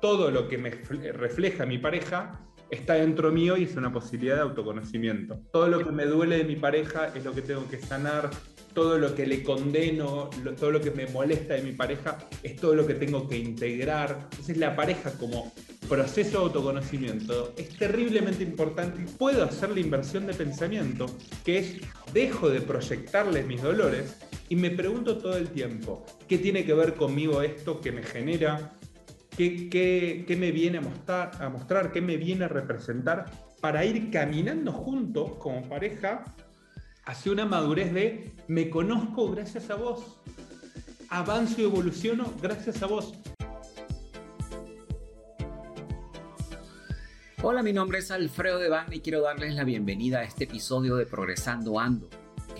todo lo que me refleja mi pareja está dentro mío y es una posibilidad de autoconocimiento. Todo lo que me duele de mi pareja es lo que tengo que sanar, todo lo que le condeno, todo lo que me molesta de mi pareja es todo lo que tengo que integrar. Entonces la pareja como proceso de autoconocimiento es terriblemente importante y puedo hacer la inversión de pensamiento, que es dejo de proyectarle mis dolores y me pregunto todo el tiempo, ¿qué tiene que ver conmigo esto que me genera? ¿Qué, me viene a mostrar, a mostrar? ¿Qué me viene a representar? Para ir caminando juntos como pareja hacia una madurez de me conozco gracias a vos, avanzo y evoluciono gracias a vos. Hola, mi nombre es Alfredo Devane y quiero darles la bienvenida a este episodio de Progresando Ando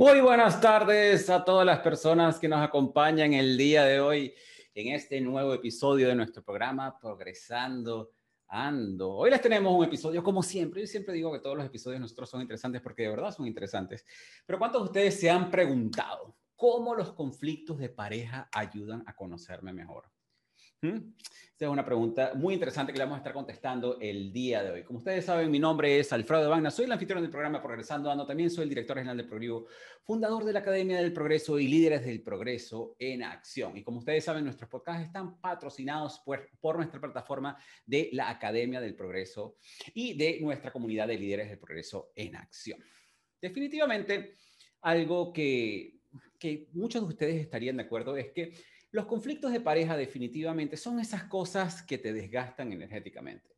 Muy buenas tardes a todas las personas que nos acompañan el día de hoy en este nuevo episodio de nuestro programa Progresando Ando. Hoy les tenemos un episodio como siempre. Yo siempre digo que todos los episodios nosotros son interesantes porque de verdad son interesantes. Pero ¿cuántos de ustedes se han preguntado cómo los conflictos de pareja ayudan a conocerme mejor? Esta es una pregunta muy interesante que le vamos a estar contestando el día de hoy. Como ustedes saben, mi nombre es Alfredo Bagna, soy el anfitrión del programa Progresando Ando, también soy el director general del Progreso, fundador de la Academia del Progreso y líderes del Progreso en Acción. Y como ustedes saben, nuestros podcasts están patrocinados por, por nuestra plataforma de la Academia del Progreso y de nuestra comunidad de líderes del Progreso en Acción. Definitivamente, algo que, que muchos de ustedes estarían de acuerdo es que los conflictos de pareja definitivamente son esas cosas que te desgastan energéticamente.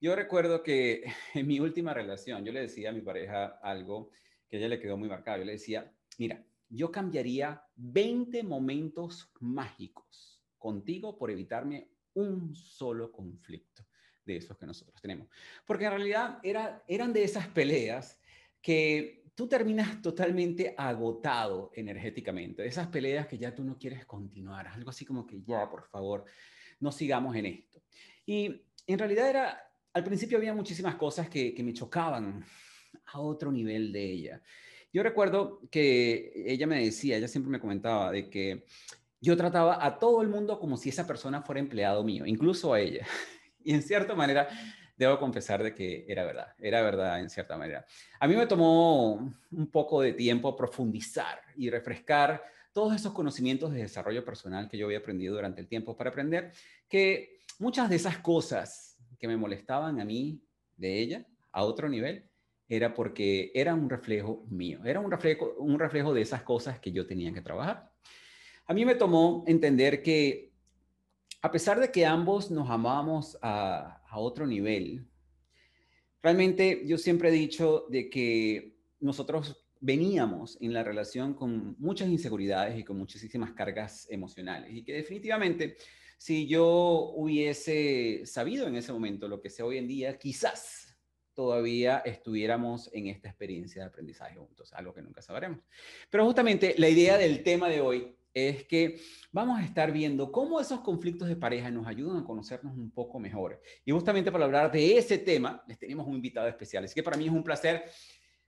Yo recuerdo que en mi última relación yo le decía a mi pareja algo que a ella le quedó muy marcado. Yo le decía, mira, yo cambiaría 20 momentos mágicos contigo por evitarme un solo conflicto de esos que nosotros tenemos. Porque en realidad era, eran de esas peleas que tú terminas totalmente agotado energéticamente, esas peleas que ya tú no quieres continuar, algo así como que ya, por favor, no sigamos en esto. Y en realidad era, al principio había muchísimas cosas que, que me chocaban a otro nivel de ella. Yo recuerdo que ella me decía, ella siempre me comentaba de que yo trataba a todo el mundo como si esa persona fuera empleado mío, incluso a ella. Y en cierta manera debo confesar de que era verdad, era verdad en cierta manera. A mí me tomó un poco de tiempo profundizar y refrescar todos esos conocimientos de desarrollo personal que yo había aprendido durante el tiempo para aprender que muchas de esas cosas que me molestaban a mí de ella a otro nivel era porque era un reflejo mío, era un reflejo, un reflejo de esas cosas que yo tenía que trabajar. A mí me tomó entender que a pesar de que ambos nos amábamos a, otro nivel, realmente yo siempre he dicho de que nosotros veníamos en la relación con muchas inseguridades y con muchísimas cargas emocionales y que definitivamente si yo hubiese sabido en ese momento lo que sé hoy en día, quizás todavía estuviéramos en esta experiencia de aprendizaje juntos, algo que nunca sabremos. Pero justamente la idea del tema de hoy es que vamos a estar viendo cómo esos conflictos de pareja nos ayudan a conocernos un poco mejor. Y justamente para hablar de ese tema, les tenemos un invitado especial. Así que para mí es un placer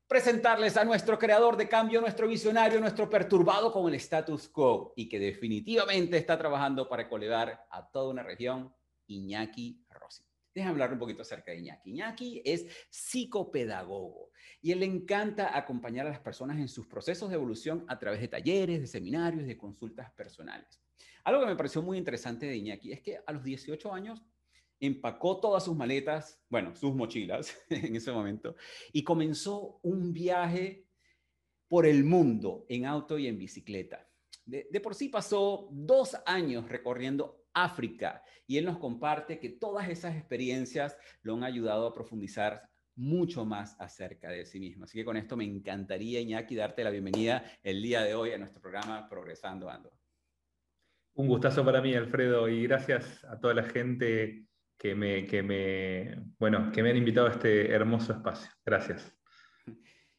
presentarles a nuestro creador de cambio, nuestro visionario, nuestro perturbado con el status quo y que definitivamente está trabajando para colevar a toda una región, Iñaki Rossi. Déjame hablar un poquito acerca de Iñaki. Iñaki es psicopedagogo y él le encanta acompañar a las personas en sus procesos de evolución a través de talleres, de seminarios, de consultas personales. Algo que me pareció muy interesante de Iñaki es que a los 18 años empacó todas sus maletas, bueno, sus mochilas en ese momento, y comenzó un viaje por el mundo en auto y en bicicleta. De, de, por sí pasó dos años recorriendo África y él nos comparte que todas esas experiencias lo han ayudado a profundizar mucho más acerca de sí mismo. Así que con esto me encantaría, Iñaki, darte la bienvenida el día de hoy a nuestro programa Progresando Ando. Un gustazo para mí, Alfredo, y gracias a toda la gente que me, que me, bueno, que me han invitado a este hermoso espacio. Gracias.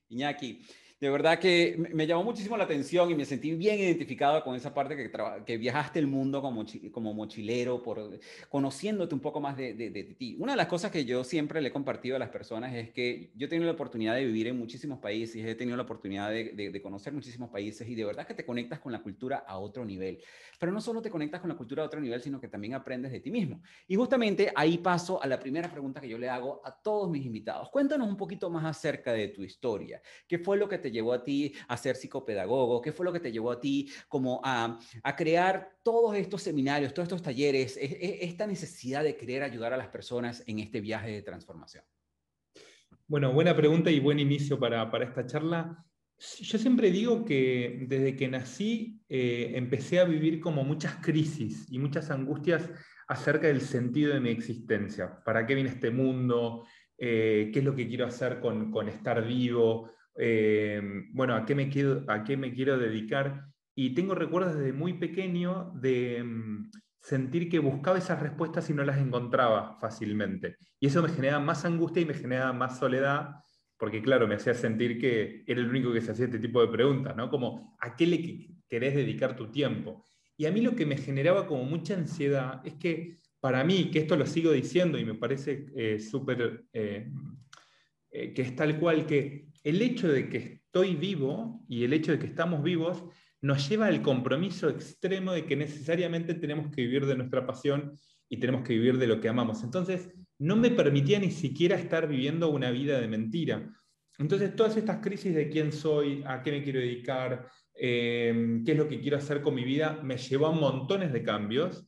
Iñaki, de verdad que me llamó muchísimo la atención y me sentí bien identificado con esa parte que, que viajaste el mundo como, como mochilero, por, conociéndote un poco más de, de, ti. Una de las cosas que yo siempre le he compartido a las personas es que yo he tenido la oportunidad de vivir en muchísimos países, he tenido la oportunidad de, de conocer muchísimos países y de verdad que te conectas con la cultura a otro nivel. Pero no solo te conectas con la cultura a otro nivel, sino que también aprendes de ti mismo. Y justamente ahí paso a la primera pregunta que yo le hago a todos mis invitados. Cuéntanos un poquito más acerca de tu historia. ¿Qué fue lo que te llevó a ti a ser psicopedagogo? ¿Qué fue lo que te llevó a ti como a, crear todos estos seminarios, todos estos talleres, esta necesidad de querer ayudar a las personas en este viaje de transformación? Bueno, buena pregunta y buen inicio para, para esta charla. Yo siempre digo que desde que nací eh, empecé a vivir como muchas crisis y muchas angustias acerca del sentido de mi existencia. ¿Para qué viene este mundo? Eh, ¿Qué es lo que quiero hacer con, con estar vivo? Eh, bueno, ¿a qué, me quiero, ¿a qué me quiero dedicar? Y tengo recuerdos desde muy pequeño de mm, sentir que buscaba esas respuestas y no las encontraba fácilmente. Y eso me generaba más angustia y me generaba más soledad porque claro, me hacía sentir que era el único que se hacía este tipo de preguntas, ¿no? Como, ¿a qué le querés dedicar tu tiempo? Y a mí lo que me generaba como mucha ansiedad es que para mí, que esto lo sigo diciendo y me parece eh, súper, eh, eh, que es tal cual, que el hecho de que estoy vivo y el hecho de que estamos vivos nos lleva al compromiso extremo de que necesariamente tenemos que vivir de nuestra pasión y tenemos que vivir de lo que amamos. Entonces, no me permitía ni siquiera estar viviendo una vida de mentira. Entonces, todas estas crisis de quién soy, a qué me quiero dedicar, eh, qué es lo que quiero hacer con mi vida, me llevó a montones de cambios.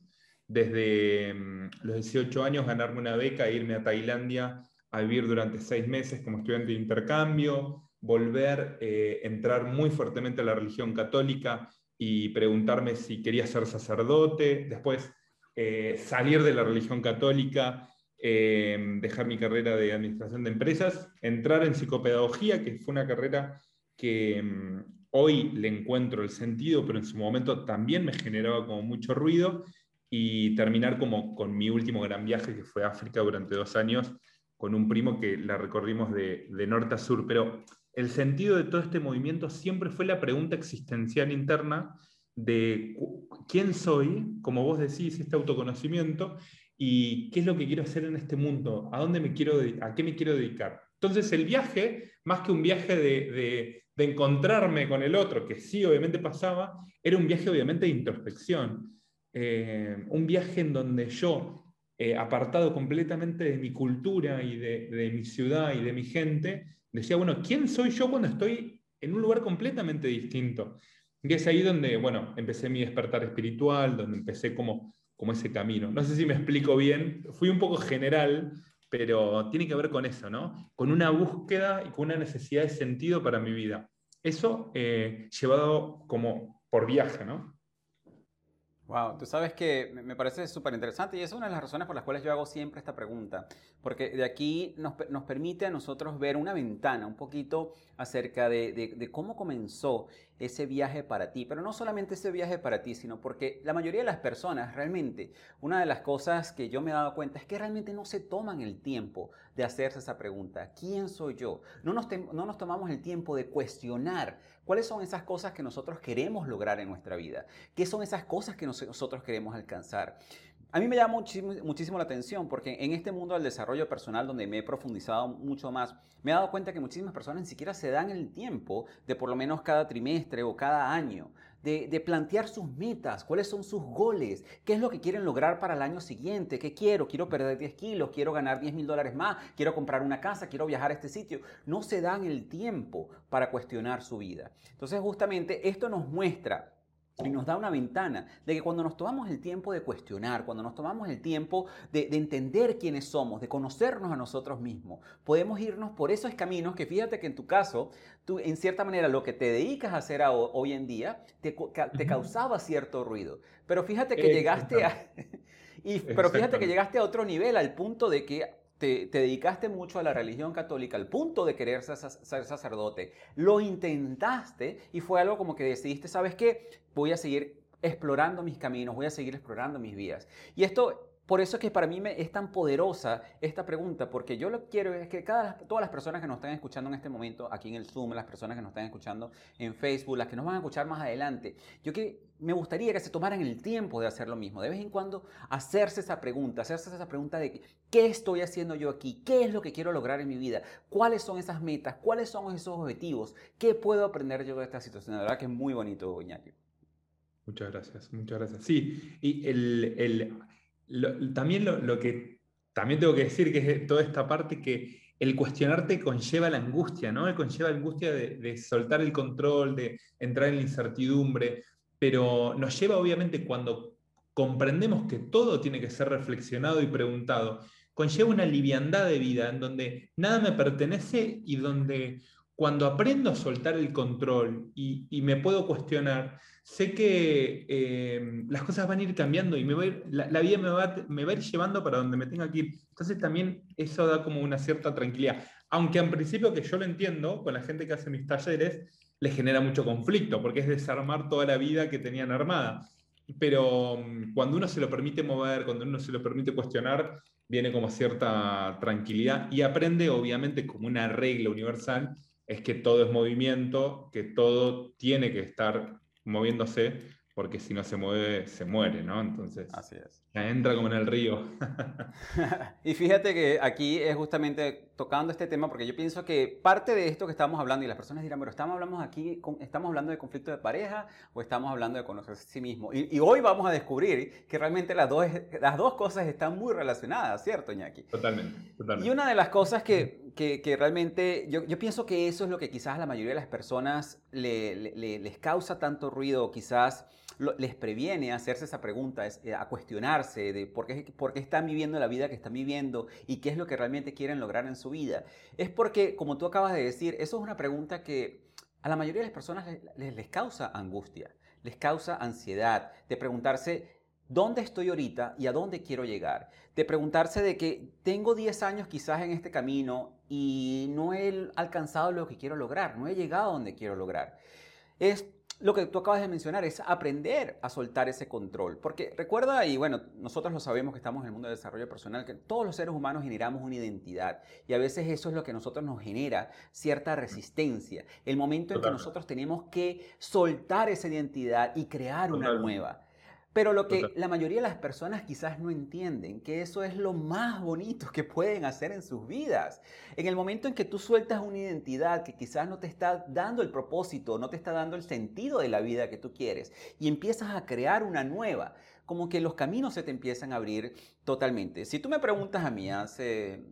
Desde mm, los 18 años, ganarme una beca irme a Tailandia a vivir durante seis meses como estudiante de intercambio, volver, eh, entrar muy fuertemente a la religión católica y preguntarme si quería ser sacerdote, después eh, salir de la religión católica Em, dejar mi carrera de administración de empresas, entrar en psicopedagogía, que fue una carrera que em, hoy le encuentro el sentido, pero en su momento también me generaba como mucho ruido, y terminar como con mi último gran viaje, que fue África durante dos años, con un primo que la recorrimos de, de norte a sur. Pero el sentido de todo este movimiento siempre fue la pregunta existencial interna de quién soy, como vos decís, este autoconocimiento, y qué es lo que quiero hacer en este mundo, a dónde me quiero, a qué me quiero dedicar. Entonces el viaje, más que un viaje de, encontrarme con el otro, que sí obviamente pasaba, era un viaje obviamente de introspección, eh, un viaje en donde yo, eh, apartado completamente de mi cultura y de, mi ciudad y de mi gente, decía, bueno, ¿quién soy yo cuando estoy en un lugar completamente distinto? Y es ahí donde, bueno, empecé mi despertar espiritual, donde empecé como como ese camino. No sé si me explico bien, fui un poco general, pero tiene que ver con eso, ¿no? Con una búsqueda y con una necesidad de sentido para mi vida. Eso eh, llevado como por viaje, ¿no? Wow, tú sabes que me parece súper interesante y es una de las razones por las cuales yo hago siempre esta pregunta, porque de aquí nos, nos permite a nosotros ver una ventana un poquito acerca de, de, de, cómo comenzó ese viaje para ti, pero no solamente ese viaje para ti, sino porque la mayoría de las personas realmente, una de las cosas que yo me he dado cuenta es que realmente no se toman el tiempo de hacerse esa pregunta, ¿quién soy yo? No nos, no nos tomamos el tiempo de cuestionar cuáles son esas cosas que nosotros queremos lograr en nuestra vida, qué son esas cosas que nosotros queremos alcanzar. A mí me llama muchísimo, la atención porque en este mundo del desarrollo personal donde me he profundizado mucho más, me he dado cuenta que muchísimas personas ni siquiera se dan el tiempo de por lo menos cada trimestre o cada año de, plantear sus metas, cuáles son sus goles, qué es lo que quieren lograr para el año siguiente, qué quiero, quiero perder 10 kilos, quiero ganar 10 mil dólares más, quiero comprar una casa, quiero viajar a este sitio. No se dan el tiempo para cuestionar su vida. Entonces justamente esto nos muestra y nos da una ventana de que cuando nos tomamos el tiempo de cuestionar, cuando nos tomamos el tiempo de, entender quiénes somos, de conocernos a nosotros mismos, podemos irnos por esos caminos que fíjate que en tu caso, tú en cierta manera lo que te dedicas a hacer hoy en día te, te causaba cierto ruido. Pero fíjate que llegaste a... y, pero fíjate que llegaste a otro nivel, al punto de que te, dedicaste mucho a la religión católica al punto de querer ser, sacerdote. Lo intentaste y fue algo como que decidiste, ¿sabes qué? Voy a seguir explorando mis caminos, voy a seguir explorando mis vías. Y esto por eso es que para mí es tan poderosa esta pregunta, porque yo lo quiero es que todas las personas que nos están escuchando en este momento, aquí en el Zoom, las personas que nos están escuchando en Facebook, las que nos van a escuchar más adelante, yo que me gustaría que se tomaran el tiempo de hacer lo mismo, de vez en cuando hacerse esa pregunta, hacerse esa pregunta de qué estoy haciendo yo aquí, qué es lo que quiero lograr en mi vida, cuáles son esas metas, cuáles son esos objetivos, qué puedo aprender yo de esta situación. La verdad que es muy bonito, Iñaki. Muchas gracias, muchas gracias. Sí, y el también lo, que también tengo que decir que es toda esta parte que el cuestionarte conlleva la angustia, ¿no? Conlleva la angustia de, soltar el control, de entrar en la incertidumbre, pero nos lleva obviamente cuando comprendemos que todo tiene que ser reflexionado y preguntado, conlleva una liviandad de vida en donde nada me pertenece y donde cuando aprendo a soltar el control y, me puedo cuestionar, sé que eh, las cosas van a ir cambiando y me la, vida me va, me va a ir llevando para donde me tenga que ir. Entonces también eso da como una cierta tranquilidad. Aunque en principio que yo lo entiendo, con la gente que hace mis talleres, les genera mucho conflicto, porque es desarmar toda la vida que tenían armada. Pero mm, cuando uno se lo permite mover, cuando uno se lo permite cuestionar, viene como cierta tranquilidad y aprende, obviamente, como una regla universal, es que todo es movimiento, que todo tiene que estar moviéndose, porque si no se mueve, se muere, ¿no? Entonces, Así es. Entra como en el río. y fíjate que aquí es justamente tocando este tema, porque yo pienso que parte de esto que estamos hablando, y las personas dirán, pero estamos hablando aquí, estamos hablando de conflicto de pareja o estamos hablando de conocerse a sí mismo. Y, hoy vamos a descubrir que realmente las dos, las dos cosas están muy relacionadas, ¿cierto, Iñaki? Totalmente, totalmente. Y una de las cosas que, que, que realmente, yo, yo, pienso que eso es lo que quizás a la mayoría de las personas le, le, les causa tanto ruido, quizás les previene hacerse esa pregunta, eh, a cuestionarse de por qué, por qué están viviendo la vida que están viviendo y qué es lo que realmente quieren lograr en su vida. Es porque, como tú acabas de decir, eso es una pregunta que a la mayoría de las personas les, les causa angustia, les causa ansiedad, de preguntarse, ¿Dónde estoy ahorita y a dónde quiero llegar? De preguntarse de que tengo 10 años quizás en este camino y no he alcanzado lo que quiero lograr, no he llegado a donde quiero lograr. Es lo que tú acabas de mencionar es aprender a soltar ese control. Porque recuerda, y bueno, nosotros lo sabemos que estamos en el mundo del desarrollo personal, que todos los seres humanos generamos una identidad. Y a veces eso es lo que a nosotros nos genera cierta resistencia. El momento en que nosotros tenemos que soltar esa identidad y crear una nueva. Pero lo que la mayoría de las personas quizás no entienden, que eso es lo más bonito que pueden hacer en sus vidas. En el momento en que tú sueltas una identidad que quizás no te está dando el propósito, no te está dando el sentido de la vida que tú quieres, y empiezas a crear una nueva, como que los caminos se te empiezan a abrir totalmente. Si tú me preguntas a mí hace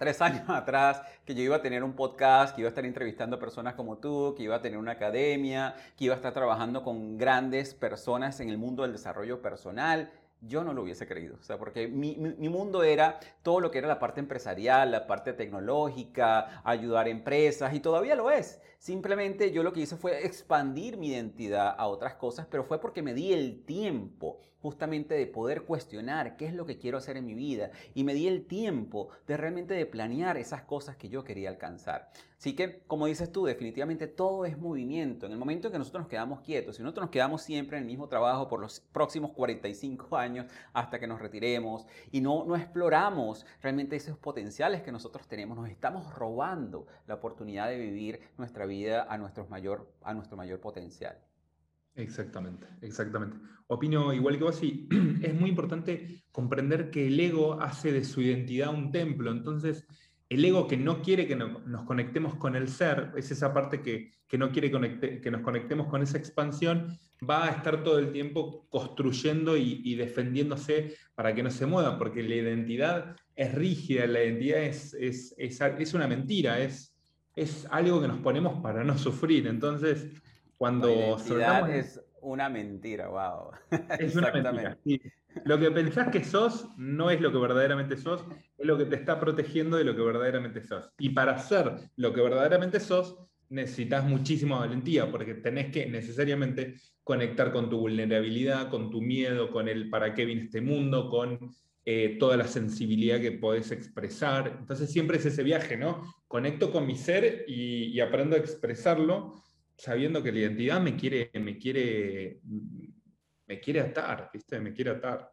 tres años atrás que yo iba a tener un podcast, que iba a estar entrevistando personas como tú, que iba a tener una academia, que iba a estar trabajando con grandes personas en el mundo del desarrollo personal. Yo no lo hubiese creído, o sea, porque mi, mi, mundo era todo lo que era la parte empresarial, la parte tecnológica, ayudar a empresas, y todavía lo es. Simplemente yo lo que hice fue expandir mi identidad a otras cosas, pero fue porque me di el tiempo justamente de poder cuestionar qué es lo que quiero hacer en mi vida y me di el tiempo de realmente de planear esas cosas que yo quería alcanzar. Así que, como dices tú, definitivamente todo es movimiento. En el momento en que nosotros nos quedamos quietos, si nosotros nos quedamos siempre en el mismo trabajo por los próximos 45 años hasta que nos retiremos y no, no exploramos realmente esos potenciales que nosotros tenemos, nos estamos robando la oportunidad de vivir nuestra vida a, nuestro mayor, a nuestro mayor potencial. Exactamente, exactamente. Opino igual que vos y es muy importante comprender que el ego hace de su identidad un templo. Entonces, el ego que no quiere que nos conectemos con el ser, es esa parte que, no quiere que nos conectemos con esa expansión, va a estar todo el tiempo construyendo y, defendiéndose para que no se mueva, porque la identidad es rígida, la identidad es, es, es una mentira, es, es algo que nos ponemos para no sufrir. Entonces, cuando soltamos... es una mentira, wow. Es una mentira. Lo que pensás que sos no es lo que verdaderamente sos, es lo que te está protegiendo de lo que verdaderamente sos. Y para ser lo que verdaderamente sos, necesitas muchísima valentía, porque tenés que necesariamente conectar con tu vulnerabilidad, con tu miedo, con el para qué viene este mundo, con eh, toda la sensibilidad que podés expresar. Entonces siempre es ese viaje, ¿no? Conecto con mi ser y aprendo a expresarlo sabiendo que la identidad me quiere, me quiere, me quiere atar, ¿viste? Me quiere atar.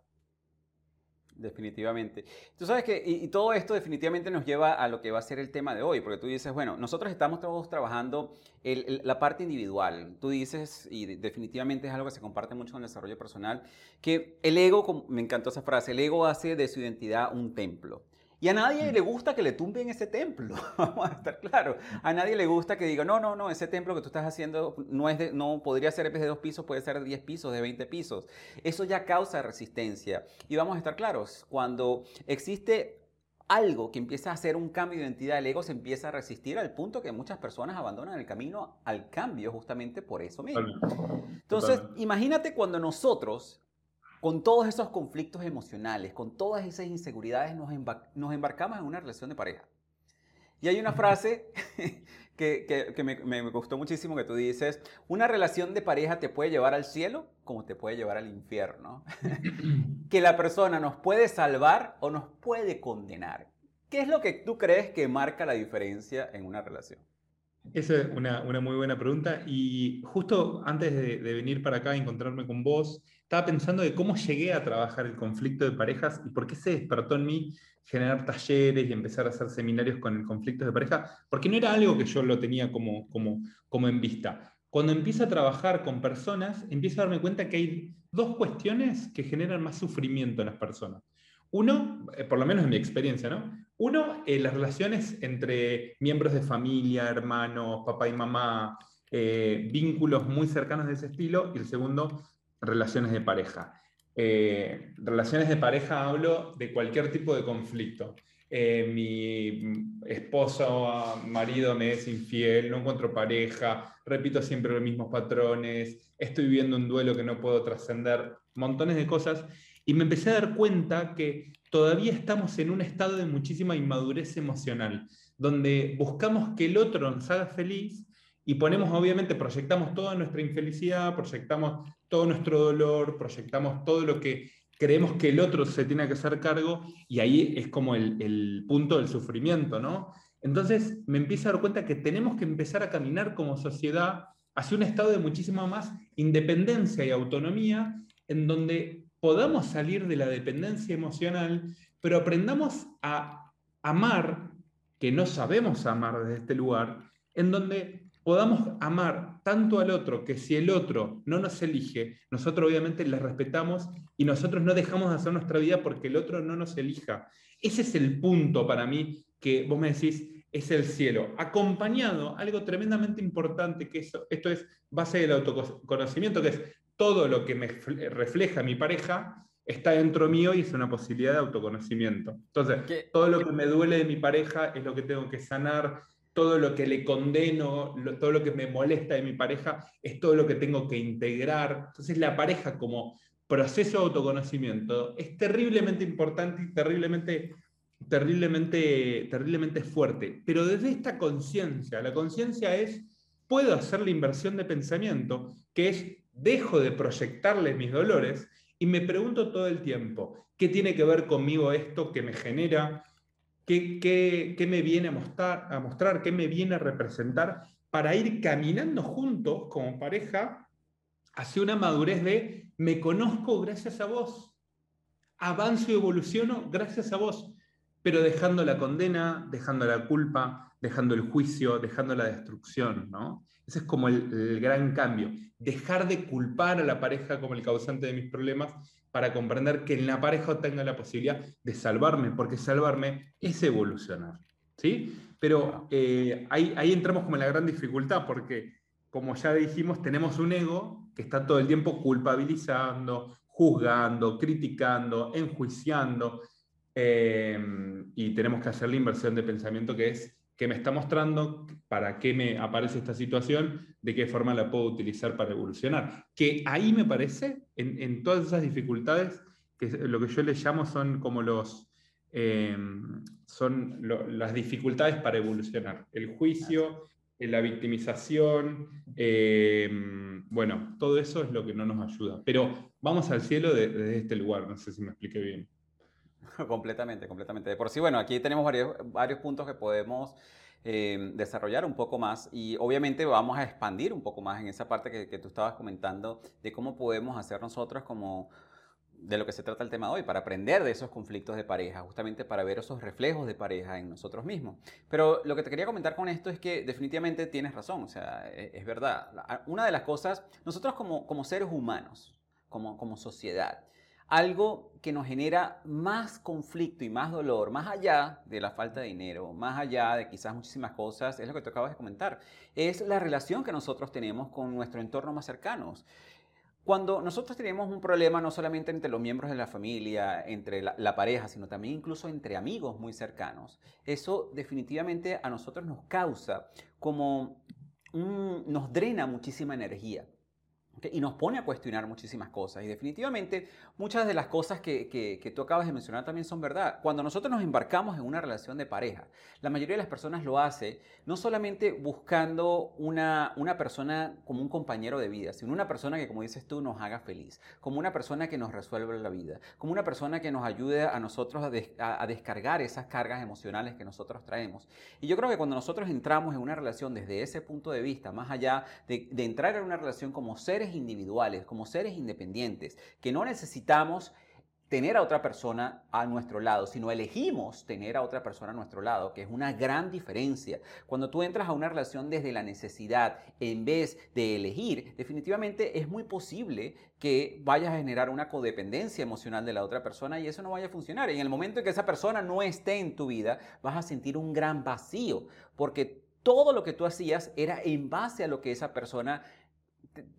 Definitivamente. Tú sabes que, y, todo esto definitivamente nos lleva a lo que va a ser el tema de hoy, porque tú dices, bueno, nosotros estamos todos trabajando la parte individual. Tú dices, y definitivamente es algo que se comparte mucho con el desarrollo personal, que el ego, me encantó esa frase, el ego hace de su identidad un templo. Y a nadie le gusta que le tumben ese templo, vamos a estar claros. A nadie le gusta que diga, no, no, no, ese templo que tú estás haciendo no, es de, no podría ser de dos pisos, puede ser de 10 pisos, de 20 pisos. Eso ya causa resistencia. Y vamos a estar claros, cuando existe algo que empieza a hacer un cambio de identidad, el ego se empieza a resistir al punto que muchas personas abandonan el camino al cambio justamente por eso mismo. Entonces, imagínate cuando nosotros con todos esos conflictos emocionales, con todas esas inseguridades, nos, embarcamos en una relación de pareja. Y hay una frase que, me, gustó muchísimo que tú dices, una relación de pareja te puede llevar al cielo como te puede llevar al infierno. que la persona nos puede salvar o nos puede condenar. ¿Qué es lo que tú crees que marca la diferencia en una relación? Esa es una, muy buena pregunta. Y justo antes de, de venir para acá a encontrarme con vos, estaba pensando de cómo llegué a trabajar el conflicto de parejas y por qué se despertó en mí generar talleres y empezar a hacer seminarios con el conflicto de pareja, porque no era algo que yo lo tenía como, como, como en vista. Cuando empiezo a trabajar con personas, empiezo a darme cuenta que hay dos cuestiones que generan más sufrimiento en las personas. Uno, eh, por lo menos en mi experiencia, ¿no? Uno, eh, las relaciones entre miembros de familia, hermanos, papá y mamá, eh, vínculos muy cercanos de ese estilo. Y el segundo, relaciones de pareja. Eh, relaciones de pareja hablo de cualquier tipo de conflicto. Eh, mi esposo marido me es infiel, no encuentro pareja, repito siempre los mismos patrones, estoy viviendo un duelo que no puedo trascender, montones de cosas. Y me empecé a dar cuenta que todavía estamos en un estado de muchísima inmadurez emocional, donde buscamos que el otro nos haga feliz y ponemos, obviamente, proyectamos toda nuestra infelicidad, proyectamos todo nuestro dolor, proyectamos todo lo que creemos que el otro se tiene que hacer cargo y ahí es como el, punto del sufrimiento, ¿no? Entonces me empiezo a dar cuenta que tenemos que empezar a caminar como sociedad hacia un estado de muchísima más independencia y autonomía en donde podamos salir de la dependencia emocional, pero aprendamos a amar, que no sabemos amar desde este lugar, en donde podamos amar tanto al otro que si el otro no nos elige, nosotros obviamente le respetamos y nosotros no dejamos de hacer nuestra vida porque el otro no nos elija. Ese es el punto para mí que vos me decís, es el cielo, acompañado, algo tremendamente importante, que eso, esto es base del autoconocimiento, que es todo lo que me refleja mi pareja, está dentro mío y es una posibilidad de autoconocimiento. Entonces, todo lo que me duele de mi pareja es lo que tengo que sanar, todo lo que le condeno, todo lo que me molesta de mi pareja, es todo lo que tengo que integrar. Entonces la pareja como proceso de autoconocimiento es terriblemente importante y terriblemente, terriblemente, terriblemente fuerte. Pero desde esta conciencia, la conciencia es, puedo hacer la inversión de pensamiento, que es, dejo de proyectarle mis dolores y me pregunto todo el tiempo, ¿qué tiene que ver conmigo esto que me genera qué, me viene a mostrar, a mostrar, qué me viene a representar, para ir caminando juntos como pareja hacia una madurez de me conozco gracias a vos, avanzo y evoluciono gracias a vos, pero dejando la condena, dejando la culpa, dejando el juicio, dejando la destrucción, ¿no? Ese es como el, gran cambio. Dejar de culpar a la pareja como el causante de mis problemas para comprender que en la pareja tenga la posibilidad de salvarme, porque salvarme es evolucionar. ¿sí? Pero eh, ahí, ahí entramos como en la gran dificultad, porque como ya dijimos, tenemos un ego que está todo el tiempo culpabilizando, juzgando, criticando, enjuiciando, eh, y tenemos que hacer la inversión de pensamiento que es que me está mostrando para qué me aparece esta situación, de qué forma la puedo utilizar para evolucionar. Que ahí me parece, en, todas esas dificultades, que lo que yo le llamo son como los, em, son las dificultades para evolucionar. El juicio, la victimización, em, bueno, todo eso es lo que no nos ayuda. Pero vamos al cielo desde este lugar, no sé si me expliqué bien. completamente, completamente. De por sí, bueno, aquí tenemos varios, puntos que podemos eh, desarrollar un poco más y obviamente vamos a expandir un poco más en esa parte que, tú estabas comentando de cómo podemos hacer nosotros como de lo que se trata el tema hoy, para aprender de esos conflictos de pareja, justamente para ver esos reflejos de pareja en nosotros mismos. Pero lo que te quería comentar con esto es que definitivamente tienes razón, o sea, es, es verdad. Una de las cosas, nosotros como, como seres humanos, como, como sociedad, algo que nos genera más conflicto y más dolor, más allá de la falta de dinero, más allá de quizás muchísimas cosas, es lo que tú acabas de comentar, es la relación que nosotros tenemos con nuestro entorno más cercanos. Cuando nosotros tenemos un problema no solamente entre los miembros de la familia, entre la, pareja, sino también incluso entre amigos muy cercanos, eso definitivamente a nosotros nos causa como nos drena muchísima energía. Y nos pone a cuestionar muchísimas cosas. Y definitivamente muchas de las cosas que, que, tú acabas de mencionar también son verdad. Cuando nosotros nos embarcamos en una relación de pareja, la mayoría de las personas lo hace no solamente buscando una, una persona como un compañero de vida, sino una persona que, como dices tú, nos haga feliz, como una persona que nos resuelva la vida, como una persona que nos ayude a nosotros a, a descargar esas cargas emocionales que nosotros traemos. Y yo creo que cuando nosotros entramos en una relación desde ese punto de vista, más allá de, de entrar en una relación como seres individuales, como seres independientes, que no necesitamos tener a otra persona a nuestro lado, sino elegimos tener a otra persona a nuestro lado, que es una gran diferencia. Cuando tú entras a una relación desde la necesidad en vez de elegir, definitivamente es muy posible que vayas a generar una codependencia emocional de la otra persona y eso no vaya a funcionar. Y en el momento en que esa persona no esté en tu vida, vas a sentir un gran vacío, porque todo lo que tú hacías era en base a lo que esa persona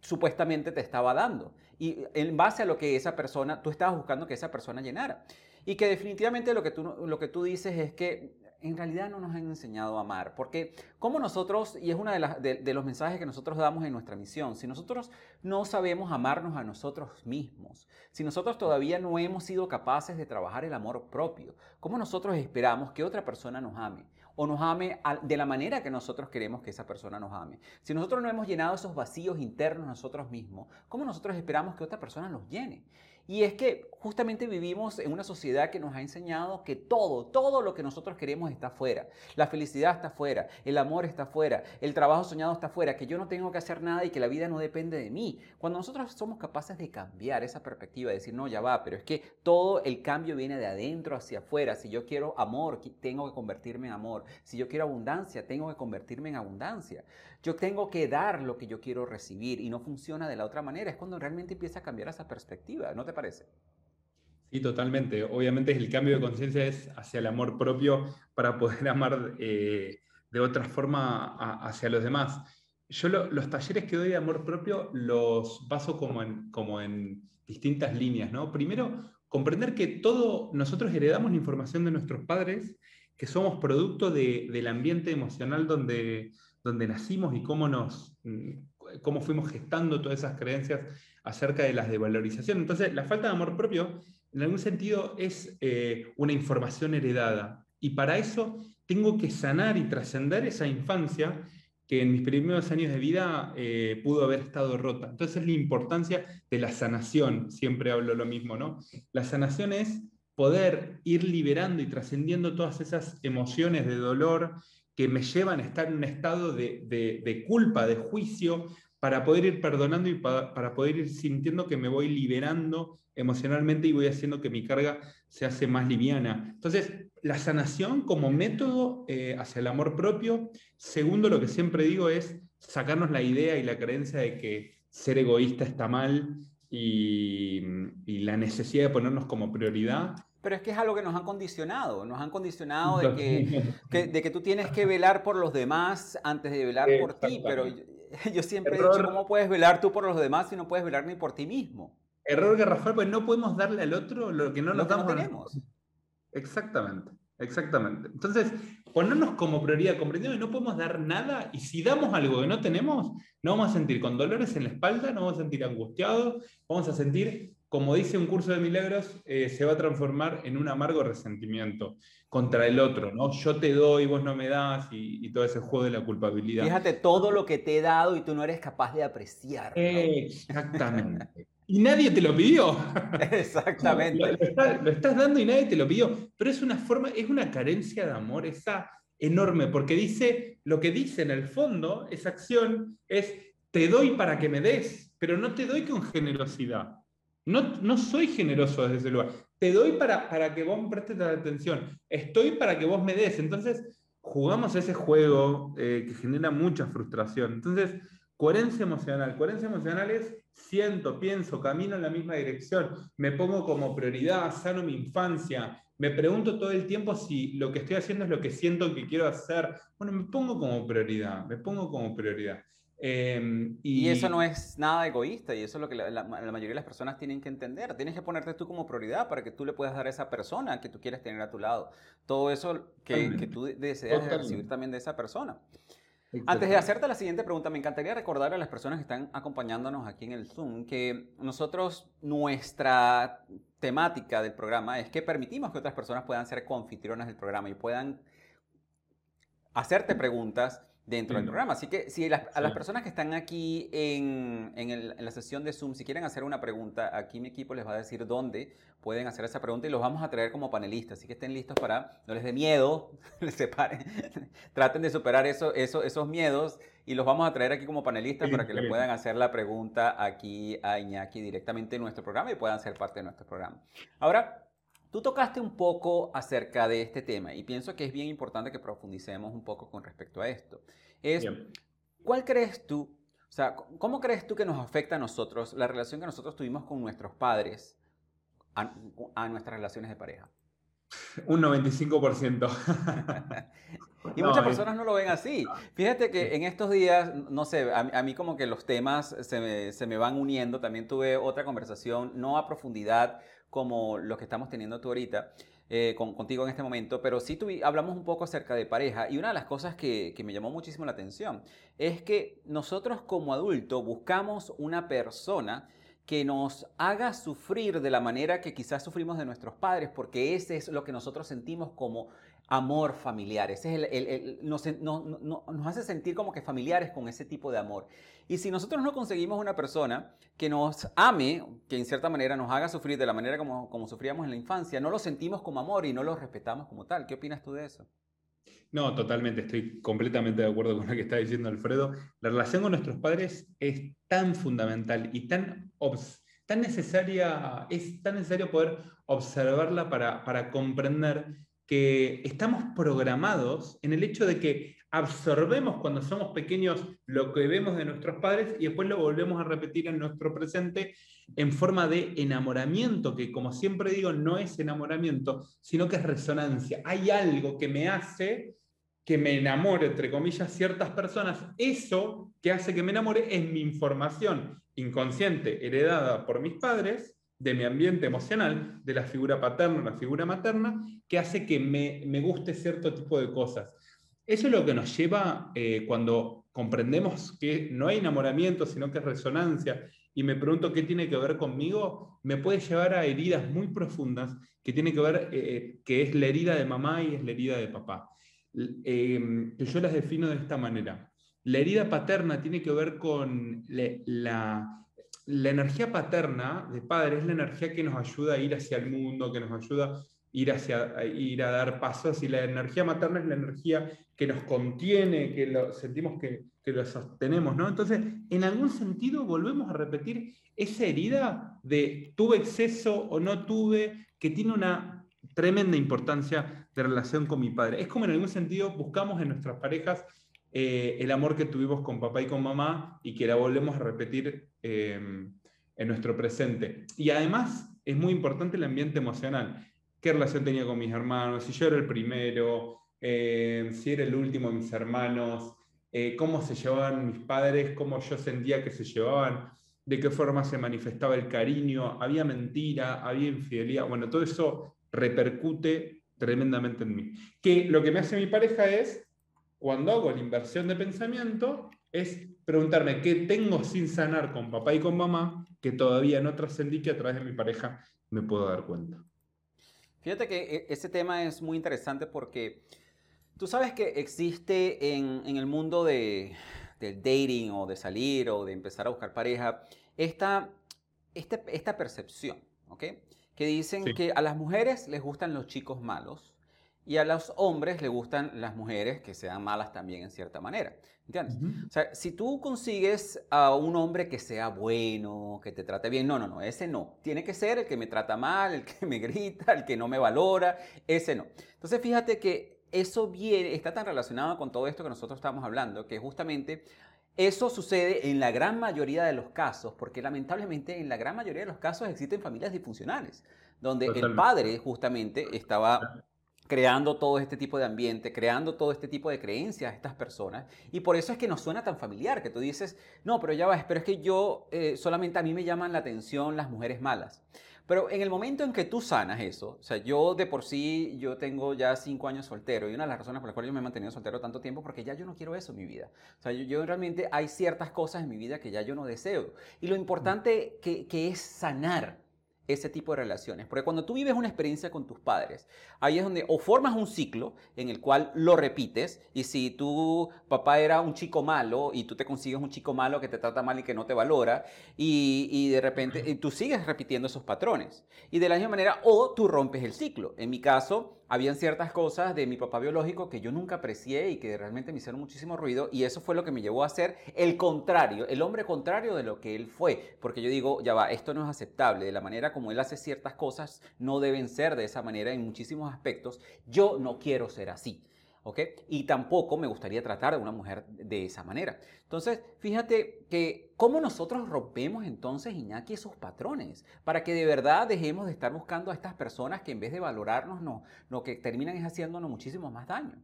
supuestamente te estaba dando. Y en base a lo que esa persona, tú estabas buscando que esa persona llenara. Y que definitivamente lo que tú, lo que tú dices es que en realidad no nos han enseñado a amar. Porque como nosotros, y es uno de, de, los mensajes que nosotros damos en nuestra misión, si nosotros no sabemos amarnos a nosotros mismos, si nosotros todavía no hemos sido capaces de trabajar el amor propio, ¿cómo nosotros esperamos que otra persona nos ame? O nos ame de la manera que nosotros queremos que esa persona nos ame. Si nosotros no hemos llenado esos vacíos internos nosotros mismos, ¿cómo nosotros esperamos que otra persona los llene? Y es que justamente vivimos en una sociedad que nos ha enseñado que todo, todo lo que nosotros queremos está fuera. La felicidad está fuera, el amor está fuera, el trabajo soñado está fuera, que yo no tengo que hacer nada y que la vida no depende de mí. Cuando nosotros somos capaces de cambiar esa perspectiva, de decir, no, ya va, pero es que todo el cambio viene de adentro hacia afuera. Si yo quiero amor, tengo que convertirme en amor. Si yo quiero abundancia, tengo que convertirme en abundancia. Yo tengo que dar lo que yo quiero recibir y no funciona de la otra manera. Es cuando realmente empieza a cambiar esa perspectiva, ¿no te parece? Sí, totalmente. Obviamente el cambio de conciencia es hacia el amor propio para poder amar eh, de otra forma hacia los demás. Yo los talleres que doy de amor propio los baso como en, como en distintas líneas, ¿no? Primero, comprender que todo, nosotros heredamos la información de nuestros padres, que somos producto del ambiente emocional donde, donde nacimos y cómo, nos, mm, cómo fuimos gestando todas esas creencias acerca de las de valorización. Entonces, la falta de amor propio, en algún sentido, es eh, una información heredada. Y para eso tengo que sanar y trascender esa infancia que en mis primeros años de vida eh, pudo haber estado rota. Entonces, la importancia de la sanación, siempre hablo lo mismo, ¿no? La sanación es poder ir liberando y trascendiendo todas esas emociones de dolor, que me llevan a estar en un estado de, culpa, de juicio, para poder ir perdonando y para, poder ir sintiendo que me voy liberando emocionalmente y voy haciendo que mi carga se hace más liviana. Entonces, la sanación como método eh, hacia el amor propio, segundo, lo que siempre digo es sacarnos la idea y la creencia de que ser egoísta está mal y la necesidad de ponernos como prioridad pero es que es algo que nos han condicionado, nos han condicionado de que, de que tú tienes que velar por los demás antes de velar por ti, pero yo, siempre he dicho, ¿cómo puedes velar tú por los demás si no puedes velar ni por ti mismo? Error garrafal, pues no podemos darle al otro lo que no nos damos. No tenemos. Exactamente, exactamente. Entonces, ponernos como prioridad, comprendiendo que no podemos dar nada y si damos algo que no tenemos, no vamos a sentir con dolores en la espalda, no vamos a sentir angustiados, vamos a sentir como dice un curso de milagros, eh, se va a transformar en un amargo resentimiento contra el otro, ¿no? Yo te doy, vos no me das y, todo ese juego de la culpabilidad. Fíjate todo lo que te he dado y tú no eres capaz de apreciar. Exactamente. y nadie te lo pidió. Exactamente. Lo, estás, dando y nadie te lo pidió. Pero es una forma, es una carencia de amor, esa enorme, porque dice, lo que dice en el fondo, esa acción es, te doy para que me des, pero no te doy con generosidad No, no soy generoso desde ese lugar. Te doy para, para que vos me prestes atención. Estoy para que vos me des. Entonces, jugamos ese juego eh, que genera mucha frustración. Entonces, coherencia emocional. Coherencia emocional es siento, pienso, camino en la misma dirección, me pongo como prioridad, sano mi infancia, me pregunto todo el tiempo si lo que estoy haciendo es lo que siento que quiero hacer. Bueno, me pongo como prioridad, me pongo como prioridad. Em, y... eso no es nada egoísta y eso es lo que la, mayoría de las personas tienen que entender. Tienes que ponerte tú como prioridad para que tú le puedas dar a esa persona que tú quieres tener a tu lado. Todo eso que, que tú deseas recibir también de esa persona. Antes de hacerte la siguiente pregunta, me encantaría recordar a las personas que están acompañándonos aquí en el Zoom que nosotros, nuestra temática del programa es que permitimos que otras personas puedan ser confitrionas del programa y puedan hacerte preguntas dentro del programa. Así que si a las personas que están aquí en, la sesión de Zoom, si quieren hacer una pregunta, aquí mi equipo les va a decir dónde pueden hacer esa pregunta y los vamos a traer como panelistas. Así que estén listos para, no les dé miedo, les separen, traten de superar eso, eso, esos miedos y los vamos a traer aquí como panelistas para que le puedan hacer la pregunta aquí a Iñaki directamente en nuestro programa y puedan ser parte de nuestro programa. Ahora, Tú tocaste un poco acerca de este tema y pienso que es bien importante que profundicemos un poco con respecto a esto. Es, ¿cuál crees tú, o sea, cómo crees tú que nos afecta a nosotros la relación que nosotros tuvimos con nuestros padres a, nuestras relaciones de pareja? Un 95%. y muchas personas no lo ven así. Fíjate que en estos días, no sé, a, mí como que los temas se me, se me, van uniendo. También tuve otra conversación, no a profundidad, como lo que estamos teniendo tú ahorita. Eh, contigo en este momento, pero sí hablamos un poco acerca de pareja y una de las cosas que, que, me llamó muchísimo la atención es que nosotros como adultos buscamos una persona que nos haga sufrir de la manera que quizás sufrimos de nuestros padres, porque ese es lo que nosotros sentimos como amor familiar. Es el, nos, nos, hace sentir como que familiares con ese tipo de amor. Y si nosotros no conseguimos una persona que nos ame, que en cierta manera nos haga sufrir de la manera como, como sufríamos en la infancia, no lo sentimos como amor y no lo respetamos como tal. ¿Qué opinas tú de eso? No, totalmente, estoy completamente de acuerdo con lo que está diciendo Alfredo. La relación con nuestros padres es tan fundamental y tan, tan necesaria, es tan necesario poder observarla para, para comprender que estamos programados en el hecho de que absorbemos cuando somos pequeños lo que vemos de nuestros padres y después lo volvemos a repetir en nuestro presente en forma de enamoramiento, que como siempre digo, no es enamoramiento, sino que es resonancia. Hay algo que me hace que me enamore, entre comillas, ciertas personas. Eso que hace que me enamore es mi información inconsciente heredada por mis padres de mi ambiente emocional, de la figura paterna, la figura materna, que hace que me, me guste cierto tipo de cosas. Eso es lo que nos lleva eh, cuando comprendemos que no hay enamoramiento, sino que es resonancia, y me pregunto qué tiene que ver conmigo, me puede llevar a heridas muy profundas, que tiene que ver, eh, que es la herida de mamá y es la herida de papá. Eh, yo las defino de esta manera. La herida paterna tiene que ver con la energía paterna de padre es la energía que nos ayuda a ir hacia el mundo, que nos ayuda a ir, a dar pasos, y la energía materna es la energía que nos contiene, que sentimos que, que lo sostenemos, ¿no? Entonces, en algún sentido volvemos a repetir esa herida de tuve exceso o no tuve, que tiene una tremenda importancia de relación con mi padre. Es como en algún sentido buscamos en nuestras parejas eh, el amor que tuvimos con papá y con mamá y que la volvemos a repetir eh, en nuestro presente. Y además es muy importante el ambiente emocional. ¿Qué relación tenía con mis hermanos? Si yo era el primero, eh, si era el último de mis hermanos, cómo se llevaban mis padres, cómo yo sentía que se llevaban, de qué forma se manifestaba el cariño, había mentira, había infidelidad. Bueno, todo eso repercute tremendamente en mí. Que lo que me hace mi pareja es cuando hago la inversión de pensamiento, es preguntarme qué tengo sin sanar con papá y con mamá que todavía no trascendí que a través de mi pareja me puedo dar cuenta. Fíjate que e, ese tema es muy interesante porque tú sabes que existe en, el mundo de, del dating o de salir o de empezar a buscar pareja esta, esta, esta percepción, ¿ok? Que dicen que a las mujeres les gustan los chicos malos y a los hombres les gustan las mujeres que sean malas también en cierta manera. ¿Entiendes? O sea, si tú consigues a un hombre que sea bueno, que te trate bien, no, no, no, ese no. Tiene que ser el que me trata mal, el que me grita, el que no me valora, ese no. Entonces fíjate que eso viene, está tan relacionado con todo esto que nosotros estamos hablando, que justamente eso sucede en la gran mayoría de los casos, porque lamentablemente en la gran mayoría de los casos existen familias disfuncionales, donde el padre justamente estaba creando todo este tipo de ambiente, creando todo este tipo de creencias estas personas. Y por eso es que nos suena tan familiar, que tú dices, no, pero ya va, pero es que yo eh, solamente a mí me llaman la atención las mujeres malas. Pero en el momento en que tú sanas eso, o sea, yo de por sí, yo tengo ya cinco años soltero y una de las razones por las cuales yo me he mantenido soltero tanto tiempo, porque ya yo no quiero eso en mi vida. O sea, yo, realmente hay ciertas cosas en mi vida que ya yo no deseo. Y lo importante que, que es sanar ese tipo de relaciones. Porque cuando tú vives una experiencia con tus padres, ahí es donde o formas un ciclo en el cual lo repites, y si tu papá era un chico malo y tú te consigues un chico malo que te trata mal y que no te valora, y, de repente tú sigues repitiendo esos patrones. Y de la misma manera, o tú rompes el ciclo. En mi caso, habían ciertas cosas de mi papá biológico que yo nunca aprecié y que realmente me hicieron muchísimo ruido y eso fue lo que me llevó a ser el contrario, el hombre contrario de lo que él fue, porque yo digo, ya va, esto no es aceptable, de la manera como él hace ciertas cosas no deben ser de esa manera en muchísimos aspectos, yo no quiero ser así. Y tampoco me gustaría tratar a una mujer de esa manera. Entonces, fíjate que cómo nosotros rompemos entonces, Iñaki, esos patrones, para que de verdad dejemos de estar buscando a estas personas que en vez de valorarnos, no, lo que terminan es haciéndonos muchísimo más daño.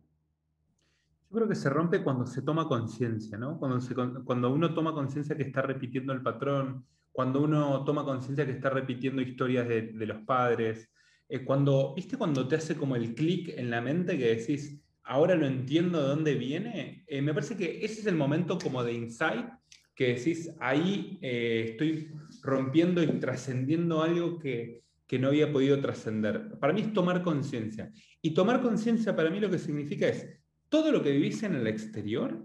Yo creo que se rompe cuando se toma conciencia, ¿no? Cuando, cuando uno toma conciencia que está repitiendo el patrón, cuando uno toma conciencia que está repitiendo historias de, los padres, eh, cuando, ¿viste cuando te hace como el clic en la mente que decís, ahora lo entiendo de dónde viene, eh, me parece que ese es el momento como de insight que decís, ahí eh, estoy rompiendo y trascendiendo algo que, que no había podido trascender. Para mí es tomar conciencia. Y tomar conciencia para mí lo que significa es, todo lo que vivís en el exterior,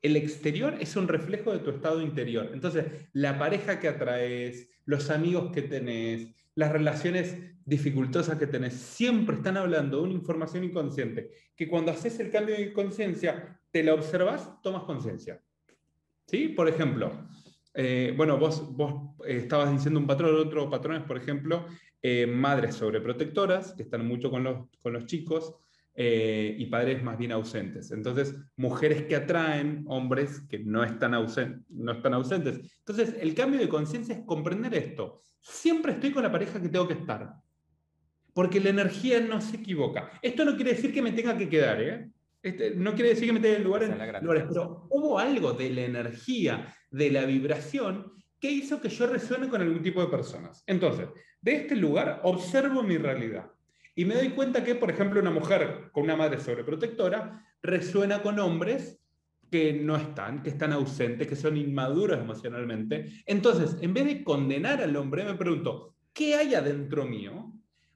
el exterior es un reflejo de tu estado interior. Entonces, la pareja que atraes, los amigos que tenés, las relaciones dificultosas que tenés, siempre están hablando de una información inconsciente, que cuando haces el cambio de conciencia, te la observas, tomas conciencia. ¿Sí? Por ejemplo, eh, bueno, vos, vos estabas diciendo un patrón, otro patrón es, por ejemplo, eh, madres sobreprotectoras, que están mucho con los, con los chicos, y padres más bien ausentes. Entonces, mujeres que atraen hombres que no están, no están ausentes. Entonces, el cambio de conciencia es comprender esto. Siempre estoy con la pareja que tengo que estar porque la energía no se equivoca. Esto no quiere decir que me tenga que quedar, ¿eh? Este, no quiere decir que me tenga en lugares, pero hubo algo de la energía, de la vibración, que hizo que yo resuene con algún tipo de personas. Entonces, de este lugar observo mi realidad y me doy cuenta que, por ejemplo, una mujer con una madre sobreprotectora resuena con hombres que no están, que están ausentes, que son inmaduros emocionalmente. Entonces, en vez de condenar al hombre, me pregunto, ¿qué hay adentro mío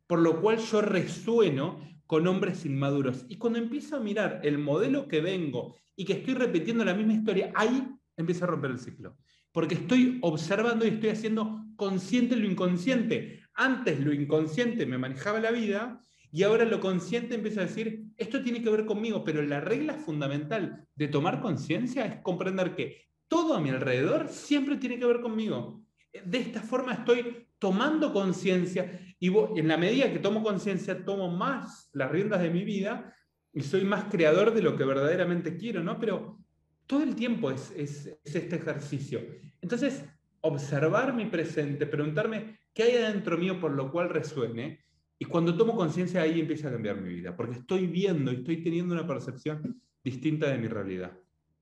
por lo cual yo resueno con hombres inmaduros. Y cuando empiezo a mirar el modelo que vengo y que estoy repitiendo la misma historia, ahí empieza a romper el ciclo. Porque estoy observando y estoy haciendo consciente lo inconsciente. Antes lo inconsciente me manejaba la vida y ahora lo consciente empieza a decir, esto tiene que ver conmigo, pero la regla fundamental de tomar conciencia es comprender que todo a mi alrededor siempre tiene que ver conmigo. De esta forma estoy tomando conciencia y en la medida que tomo conciencia, tomo más las riendas de mi vida y soy más creador de lo que verdaderamente quiero, ¿no? Pero todo el tiempo es, este ejercicio. Entonces, observar mi presente, preguntarme qué hay adentro mío por lo cual resuene, y cuando tomo conciencia ahí empieza a cambiar mi vida, porque estoy viendo y estoy teniendo una percepción distinta de mi realidad.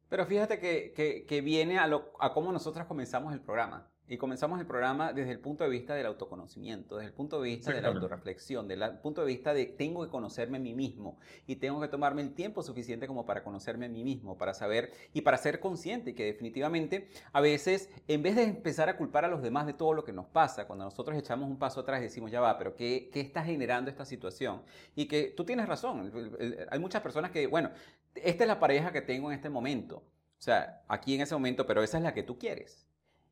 Pero fíjate que, que, viene a, a cómo nosotros comenzamos el programa. Y comenzamos el programa desde el punto de vista del autoconocimiento, desde el punto de vista de la autorreflexión, desde el punto de vista de tengo que conocerme a mí mismo y tengo que tomarme el tiempo suficiente como para conocerme a mí mismo, para saber y para ser consciente que definitivamente a veces en vez de empezar a culpar a los demás de todo lo que nos pasa, cuando nosotros echamos un paso atrás y decimos ya va, pero ¿qué, qué está generando esta situación? Y que tú tienes razón, hay muchas personas que, bueno, esta es la pareja que tengo en este momento, o sea, aquí en ese momento, pero esa es la que tú quieres.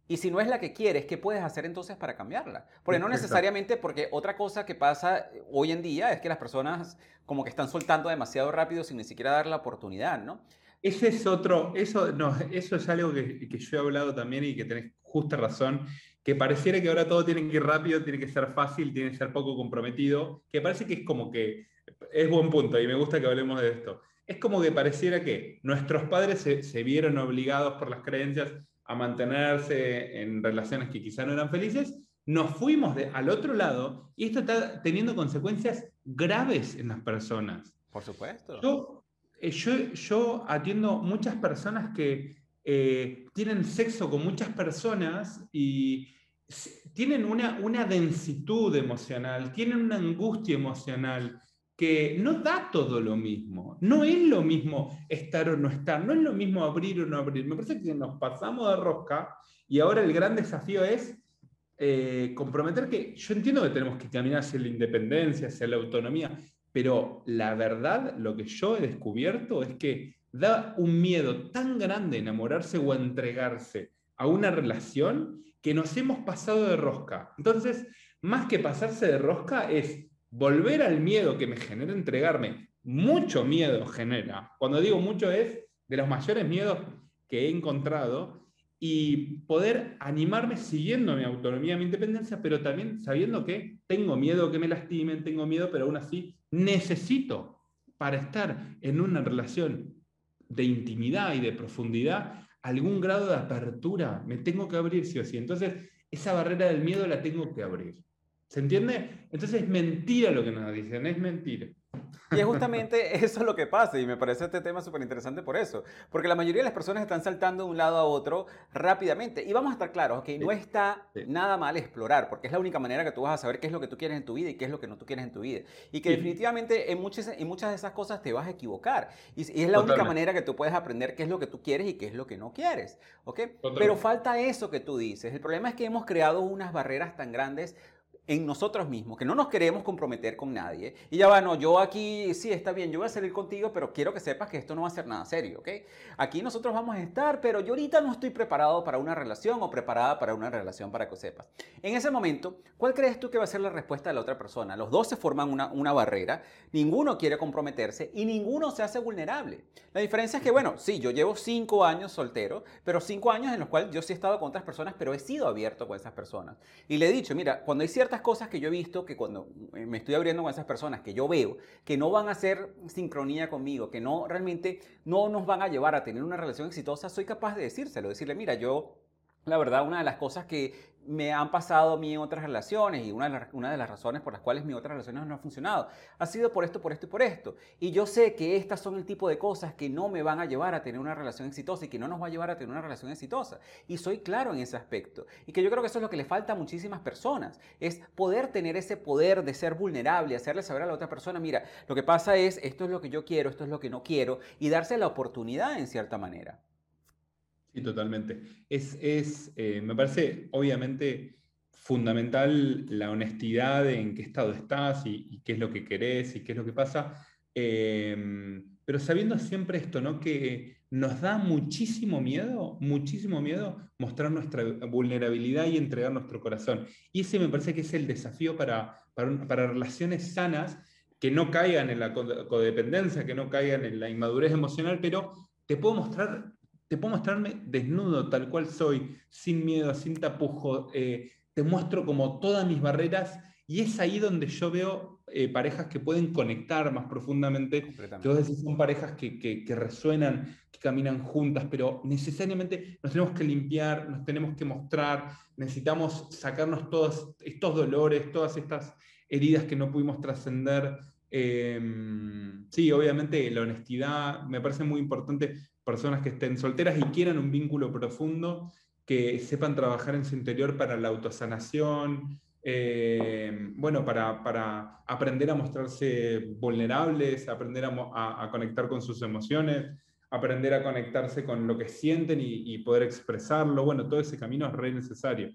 Y si no es la que quieres, ¿qué puedes hacer entonces para cambiarla? Porque no necesariamente, porque otra cosa que pasa hoy en día es que las personas como que están soltando demasiado rápido sin ni siquiera dar la oportunidad, ¿no? Ese es otro, eso, no, eso es algo que, que yo he hablado también y que tenés justa razón, que pareciera que ahora todo tiene que ir rápido, tiene que ser fácil, tiene que ser poco comprometido, que parece que es como que es buen punto y me gusta que hablemos de esto. Es como que pareciera que nuestros padres se, se vieron obligados por las creencias a mantenerse en relaciones que quizá no eran felices, nos fuimos de, al otro lado y esto está teniendo consecuencias graves en las personas. Por supuesto. Yo, eh, yo, yo atiendo muchas personas que eh, tienen sexo con muchas personas y tienen una, una densitud emocional, tienen una angustia emocional que no da todo lo mismo. No es lo mismo estar o no estar, no es lo mismo abrir o no abrir. Me parece que nos pasamos de rosca y ahora el gran desafío es eh, comprometer que yo entiendo que tenemos que caminar hacia la independencia, hacia la autonomía, pero la verdad, lo que yo he descubierto es que da un miedo tan grande enamorarse o entregarse a una relación que nos hemos pasado de rosca. Entonces, más que pasarse de rosca es volver al miedo que me genera entregarme. Mucho miedo genera. Cuando digo mucho es de los mayores miedos que he encontrado y poder animarme siguiendo mi autonomía, mi independencia, pero también sabiendo que tengo miedo que me lastimen, tengo miedo, pero aún así necesito para estar en una relación de intimidad y de profundidad algún grado de apertura, me tengo que abrir sí o sí. Entonces, esa barrera del miedo la tengo que abrir. ¿Se entiende? Entonces es mentira lo que nos dicen, es mentira. Y es justamente eso lo que pasa y me parece este tema súper interesante por eso, porque la mayoría de las personas están saltando de un lado a otro rápidamente. Y vamos a estar claros, que no está nada mal explorar, porque es la única manera que tú vas a saber qué es lo que tú quieres en tu vida y qué es lo que no tú quieres en tu vida. Y que definitivamente en muchas, en muchas de esas cosas te vas a equivocar. Y, es la única manera que tú puedes aprender qué es lo que tú quieres y qué es lo que no quieres. ¿ok? Pero falta eso que tú dices. El problema es que hemos creado unas barreras tan grandes en nosotros mismos, que no nos queremos comprometer con nadie. Y ya bueno, yo aquí, sí, está bien, yo voy a salir contigo, pero quiero que sepas que esto no va a ser nada serio, ¿ok? Aquí nosotros vamos a estar, pero yo ahorita no estoy preparado para una relación o preparada para una relación para que sepas. En ese momento, ¿cuál crees tú que va a ser la respuesta de la otra persona? Los dos se forman una, una barrera, ninguno quiere comprometerse y ninguno se hace vulnerable. La diferencia es que, bueno, sí, yo llevo cinco años soltero, pero cinco años en los cuales yo sí he estado con otras personas, pero he sido abierto con esas personas. Y le he dicho, mira, cuando hay cierta cosas que yo he visto que cuando me estoy abriendo con esas personas que yo veo que no van a hacer sincronía conmigo, que no realmente no nos van a llevar a tener una relación exitosa, soy capaz de decírselo, decirle, mira, yo la verdad, una de las cosas que me han pasado a mí en otras relaciones y una de, las, razones por las cuales mis otras relaciones no han funcionado ha sido por esto, por esto y por esto. Y yo sé que estas son el tipo de cosas que no me van a llevar a tener una relación exitosa y que no nos va a llevar a tener una relación exitosa. Y soy claro en ese aspecto. Y que yo creo que eso es lo que le falta a muchísimas personas, es poder tener ese poder de ser vulnerable, hacerle saber a la otra persona, mira, lo que pasa es, esto es lo que yo quiero, esto es lo que no quiero, y darse la oportunidad en cierta manera. Sí, totalmente. Es, es eh, me parece, obviamente, fundamental la honestidad en qué estado estás y, qué es lo que querés y qué es lo que pasa. Em, pero sabiendo siempre esto, ¿no? Que nos da muchísimo miedo, muchísimo miedo mostrar nuestra vulnerabilidad y entregar nuestro corazón. Y ese me parece que es el desafío para, para, para relaciones sanas que no caigan en la codependencia, que no caigan en la inmadurez emocional, pero te puedo mostrar te puedo mostrarme desnudo, tal cual soy, sin miedo, sin tapujo. Eh, te muestro como todas mis barreras y es ahí donde yo veo eh, parejas que pueden conectar más profundamente. Decís, son parejas que, que, resuenan, que caminan juntas, pero necesariamente nos tenemos que limpiar, nos tenemos que mostrar, necesitamos sacarnos todos estos dolores, todas estas heridas que no pudimos trascender. Em, sí, obviamente la honestidad me parece muy importante personas que estén solteras y quieran un vínculo profundo, que sepan trabajar en su interior para la autosanación, eh, bueno, para, para, aprender a mostrarse vulnerables, aprender a, a, conectar con sus emociones, aprender a conectarse con lo que sienten y, poder expresarlo. Bueno, todo ese camino es re necesario.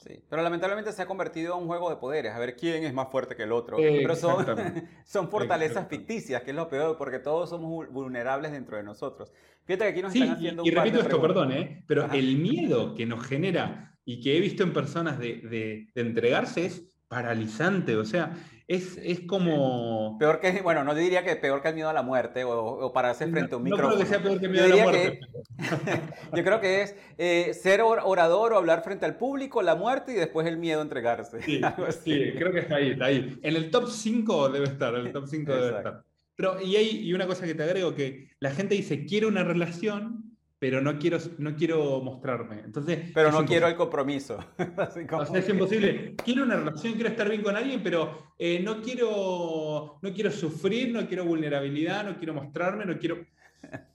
Sí, pero lamentablemente se ha convertido en un juego de poderes, a ver quién es más fuerte que el otro. pero son, son fortalezas ficticias, que es lo peor, porque todos somos vulnerables dentro de nosotros. Fíjate que aquí nos están haciendo y, y repito esto, perdón, ¿eh? pero el miedo que nos genera y que he visto en personas de, de, de entregarse es paralizante, o sea, es, es, como... Peor que, bueno, no diría que peor que el miedo a la muerte o, o pararse frente a un micrófono. No creo que sea peor que el miedo a la muerte. yo creo que es eh, ser orador o hablar frente al público, la muerte y después el miedo a entregarse. Sí, sí creo que está ahí, está ahí. En el top 5 debe estar, en el top 5 debe estar. Pero, y hay y una cosa que te agrego, que la gente dice, quiere una relación, pero no quiero, no quiero mostrarme. Entonces, pero no quiero el compromiso. es imposible. Quiero una relación, quiero estar bien con alguien, pero eh, no, quiero, no quiero sufrir, no quiero vulnerabilidad, no quiero mostrarme, no quiero...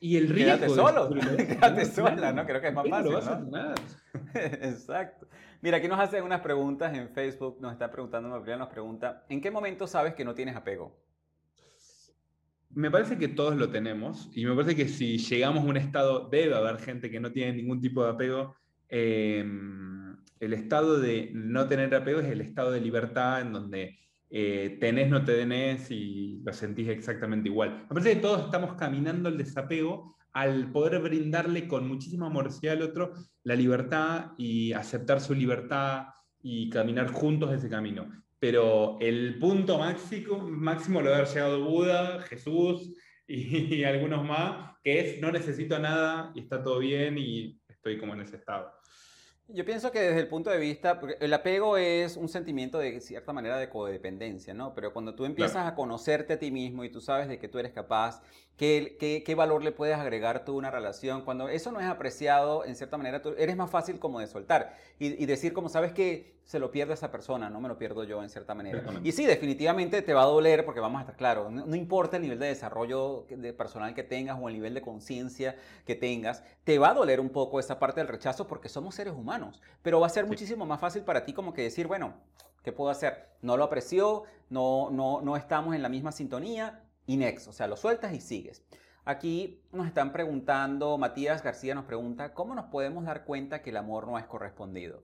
Y el riesgo... Quédate solo, quédate sola, ¿no? Creo que es más fácil, ¿no? Exacto. Mira, aquí nos hacen unas preguntas en Facebook, nos está preguntando, nos pregunta, ¿en qué momento sabes que no tienes apego? Me parece que todos lo tenemos y me parece que si llegamos a un estado, debe haber gente que no tiene ningún tipo de apego. Em, el estado de no tener apego es el estado de libertad en donde eh, tenés, no te tenés y lo sentís exactamente igual. Me parece que todos estamos caminando el desapego al poder brindarle con muchísima amorosidad al otro la libertad y aceptar su libertad y caminar juntos ese camino pero el punto máximo, máximo lo haber llegado Buda, Jesús y, algunos más, que es no necesito nada y está todo bien y estoy como en ese estado. Yo pienso que desde el punto de vista, el apego es un sentimiento de cierta manera de codependencia, ¿no? Pero cuando tú empiezas a conocerte a ti mismo y tú sabes de que tú eres capaz, qué, qué, qué valor le puedes agregar tú a una relación, cuando eso no es apreciado, en cierta manera, tú, eres más fácil como de soltar y, y decir como, sabes que se lo pierde esa persona, no me lo pierdo yo en cierta manera. Y sí, definitivamente te va a doler porque vamos a estar claros, no, importa el nivel de desarrollo de personal que tengas o el nivel de conciencia que tengas, te va a doler un poco esa parte del rechazo porque somos seres humanos, pero va a ser muchísimo más fácil para ti como que decir, bueno, ¿qué puedo hacer? No lo apreció, no, no, no estamos en la misma sintonía y next, o sea, lo sueltas y sigues. Aquí nos están preguntando, Matías García nos pregunta, ¿cómo nos podemos dar cuenta que el amor no es correspondido?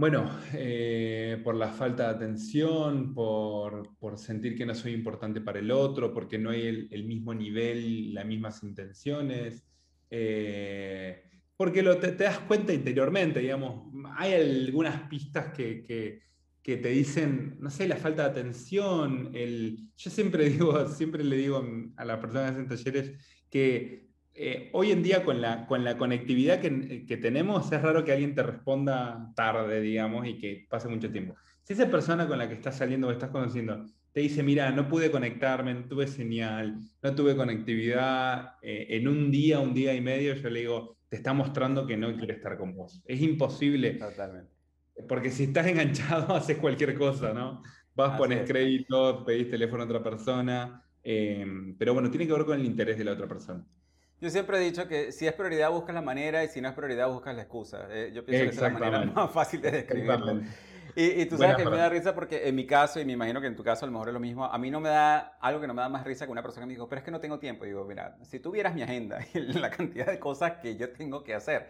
Bueno, eh, por la falta de atención, por, sentir que no soy importante para el otro, porque no hay el, mismo nivel, las mismas intenciones, eh, porque lo, te, das cuenta interiormente, digamos, hay algunas pistas que, te dicen, no sé, la falta de atención, el, yo siempre digo, siempre le digo a las personas en talleres que eh, hoy en día con la, con la conectividad que, que, tenemos, es raro que alguien te responda tarde, digamos, y que pase mucho tiempo. Si esa persona con la que estás saliendo o estás conociendo te dice, mira, no pude conectarme, no tuve señal, no tuve conectividad, eh, en un día, un día y medio, yo le digo, te está mostrando que no quiere estar con vos. Es imposible. Totalmente. Porque si estás enganchado, haces cualquier cosa, ¿no? Vas, pones crédito, pedís teléfono a otra persona, eh, pero bueno, tiene que ver con el interés de la otra persona. Yo siempre he dicho que si es prioridad buscas la manera y si no es prioridad buscas la excusa. Eh, yo pienso que esa es la manera más fácil de describirlo. Y, y, tú sabes que me da risa porque en mi caso, y me imagino que en tu caso a lo mejor es lo mismo, a mí no me da algo que no me da más risa que una persona que me dijo, pero es que no tengo tiempo. digo, mira, si tuvieras mi agenda y la cantidad de cosas que yo tengo que hacer,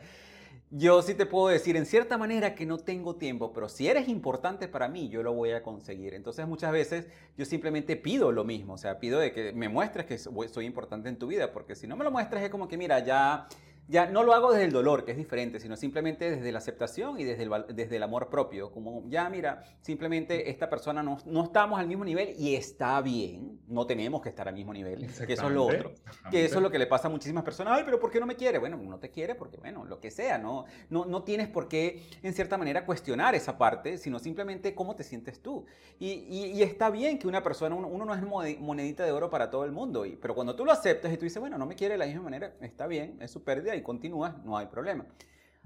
yo sí te puedo decir en cierta manera que no tengo tiempo, pero si eres importante para mí, yo lo voy a conseguir. Entonces muchas veces yo simplemente pido lo mismo, o sea, pido de que me muestres que soy importante en tu vida, porque si no me lo muestras es como que, mira, ya ya no lo hago desde el dolor, que es diferente, sino simplemente desde la aceptación y desde el, desde el amor propio. Como, ya mira, simplemente esta persona no, no, estamos al mismo nivel y está bien, no tenemos que estar al mismo nivel, que eso es lo otro. Que eso es lo que le pasa a muchísimas personas, ay, pero ¿por qué no me quiere? Bueno, no te quiere porque, bueno, lo que sea, no, no, no tienes por qué, en cierta manera, cuestionar esa parte, sino simplemente cómo te sientes tú. Y, y, está bien que una persona, uno, no es monedita de oro para todo el mundo, y, pero cuando tú lo aceptas y tú dices, bueno, no me quiere de la misma manera, está bien, es su pérdida y continúas, no hay problema.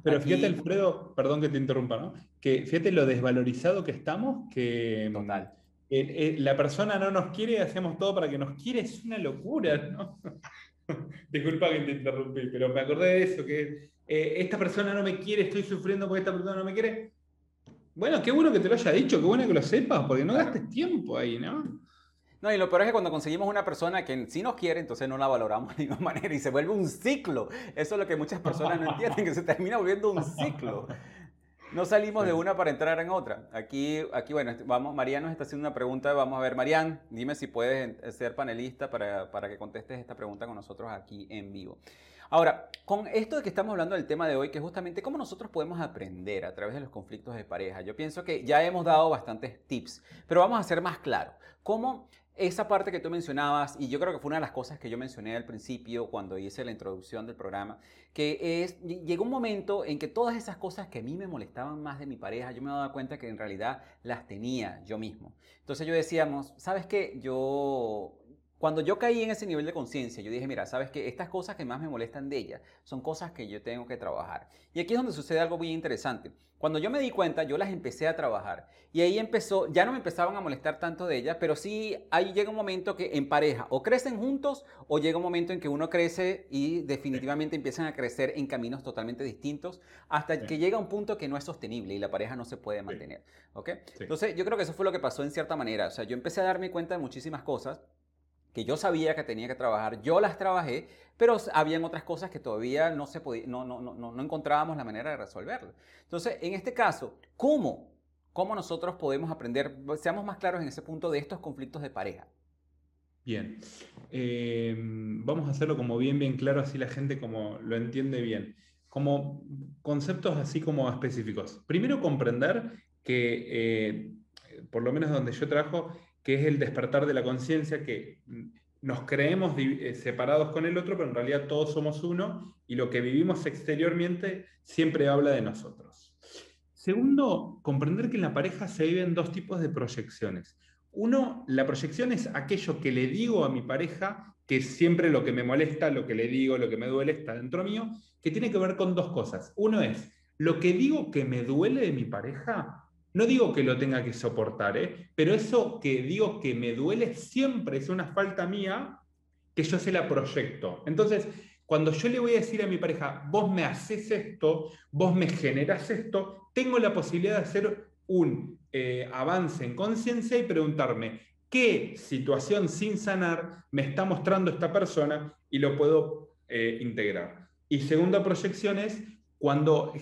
Pero fíjate, Alfredo, perdón que te interrumpa, ¿no? Que fíjate lo desvalorizado que estamos, que Total. Eh, eh, la persona no nos quiere hacemos todo para que nos quiere, es una locura, ¿no? Disculpa que te interrumpí, pero me acordé de eso, que eh, esta persona no me quiere, estoy sufriendo porque esta persona no me quiere. Bueno, qué bueno que te lo haya dicho, qué bueno que lo sepas, porque no gastes tiempo ahí, ¿no? No, y lo peor es que cuando conseguimos una persona que sí nos quiere, entonces no la valoramos de ninguna manera y se vuelve un ciclo. Eso es lo que muchas personas no entienden, que se termina volviendo un ciclo. No salimos de una para entrar en otra. Aquí, aquí bueno, este, vamos, Marian nos está haciendo una pregunta. Vamos a ver, Marian, dime si puedes ser panelista para, para que contestes esta pregunta con nosotros aquí en vivo. Ahora, con esto de que estamos hablando del tema de hoy, que es justamente cómo nosotros podemos aprender a través de los conflictos de pareja, yo pienso que ya hemos dado bastantes tips, pero vamos a ser más claro. ¿Cómo esa parte que tú mencionabas, y yo creo que fue una de las cosas que yo mencioné al principio cuando hice la introducción del programa, que es, llegó un momento en que todas esas cosas que a mí me molestaban más de mi pareja, yo me daba cuenta que en realidad las tenía yo mismo. Entonces yo decíamos, ¿sabes qué? Yo cuando yo caí en ese nivel de conciencia, yo dije, mira, sabes que estas cosas que más me molestan de ella son cosas que yo tengo que trabajar. Y aquí es donde sucede algo muy interesante. Cuando yo me di cuenta, yo las empecé a trabajar. Y ahí empezó, ya no me empezaban a molestar tanto de ella, pero sí ahí llega un momento que en pareja o crecen juntos o llega un momento en que uno crece y definitivamente empiezan a crecer en caminos totalmente distintos hasta que llega un punto que no es sostenible y la pareja no se puede mantener. ¿ok? Entonces yo creo que eso fue lo que pasó en cierta manera. O sea, yo empecé a darme cuenta de muchísimas cosas que yo sabía que tenía que trabajar, yo las trabajé, pero habían otras cosas que todavía no, se podía, no, no, no, no encontrábamos la manera de resolverlo. Entonces, en este caso, ¿cómo? ¿Cómo nosotros podemos aprender, seamos más claros en ese punto, de estos conflictos de pareja? Bien, eh, vamos a hacerlo como bien, bien claro, así la gente como lo entiende bien. Como conceptos así como específicos. Primero comprender que, eh, por lo menos donde yo trabajo, que es el despertar de la conciencia, que nos creemos eh, separados con el otro, pero en realidad todos somos uno y lo que vivimos exteriormente siempre habla de nosotros. Segundo, comprender que en la pareja se viven dos tipos de proyecciones. Uno, la proyección es aquello que le digo a mi pareja, que siempre lo que me molesta, lo que le digo, lo que me duele está dentro mío, que tiene que ver con dos cosas. Uno es, lo que digo que me duele de mi pareja, no digo que lo tenga que soportar, ¿eh? pero eso que digo que me duele siempre es una falta mía que yo se la proyecto. Entonces, cuando yo le voy a decir a mi pareja, vos me haces esto, vos me generas esto, tengo la posibilidad de hacer un eh, avance en conciencia y preguntarme qué situación sin sanar me está mostrando esta persona y lo puedo eh, integrar. Y segunda proyección es cuando,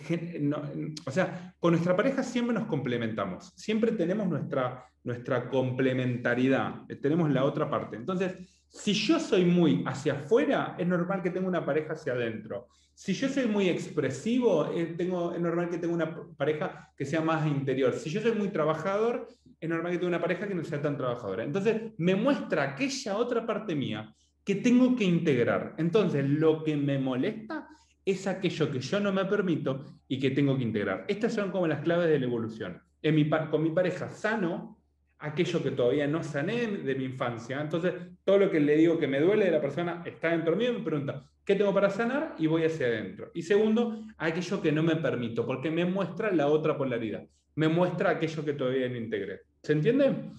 o sea, con nuestra pareja siempre nos complementamos, siempre tenemos nuestra, nuestra complementariedad, eh, tenemos la otra parte. Entonces, si yo soy muy hacia afuera, es normal que tenga una pareja hacia adentro. Si yo soy muy expresivo, eh, tengo, es normal que tenga una pareja que sea más interior. Si yo soy muy trabajador, es normal que tenga una pareja que no sea tan trabajadora. Entonces, me muestra aquella otra parte mía que tengo que integrar. Entonces, lo que me molesta es aquello que yo no me permito y que tengo que integrar. Estas son como las claves de la evolución. En mi, con mi pareja sano aquello que todavía no sané de mi infancia. Entonces, todo lo que le digo que me duele de la persona está dentro mío y me pregunta, ¿qué tengo para sanar? Y voy hacia adentro. Y segundo, aquello que no me permito, porque me muestra la otra polaridad. Me muestra aquello que todavía no integré. ¿Se entiende?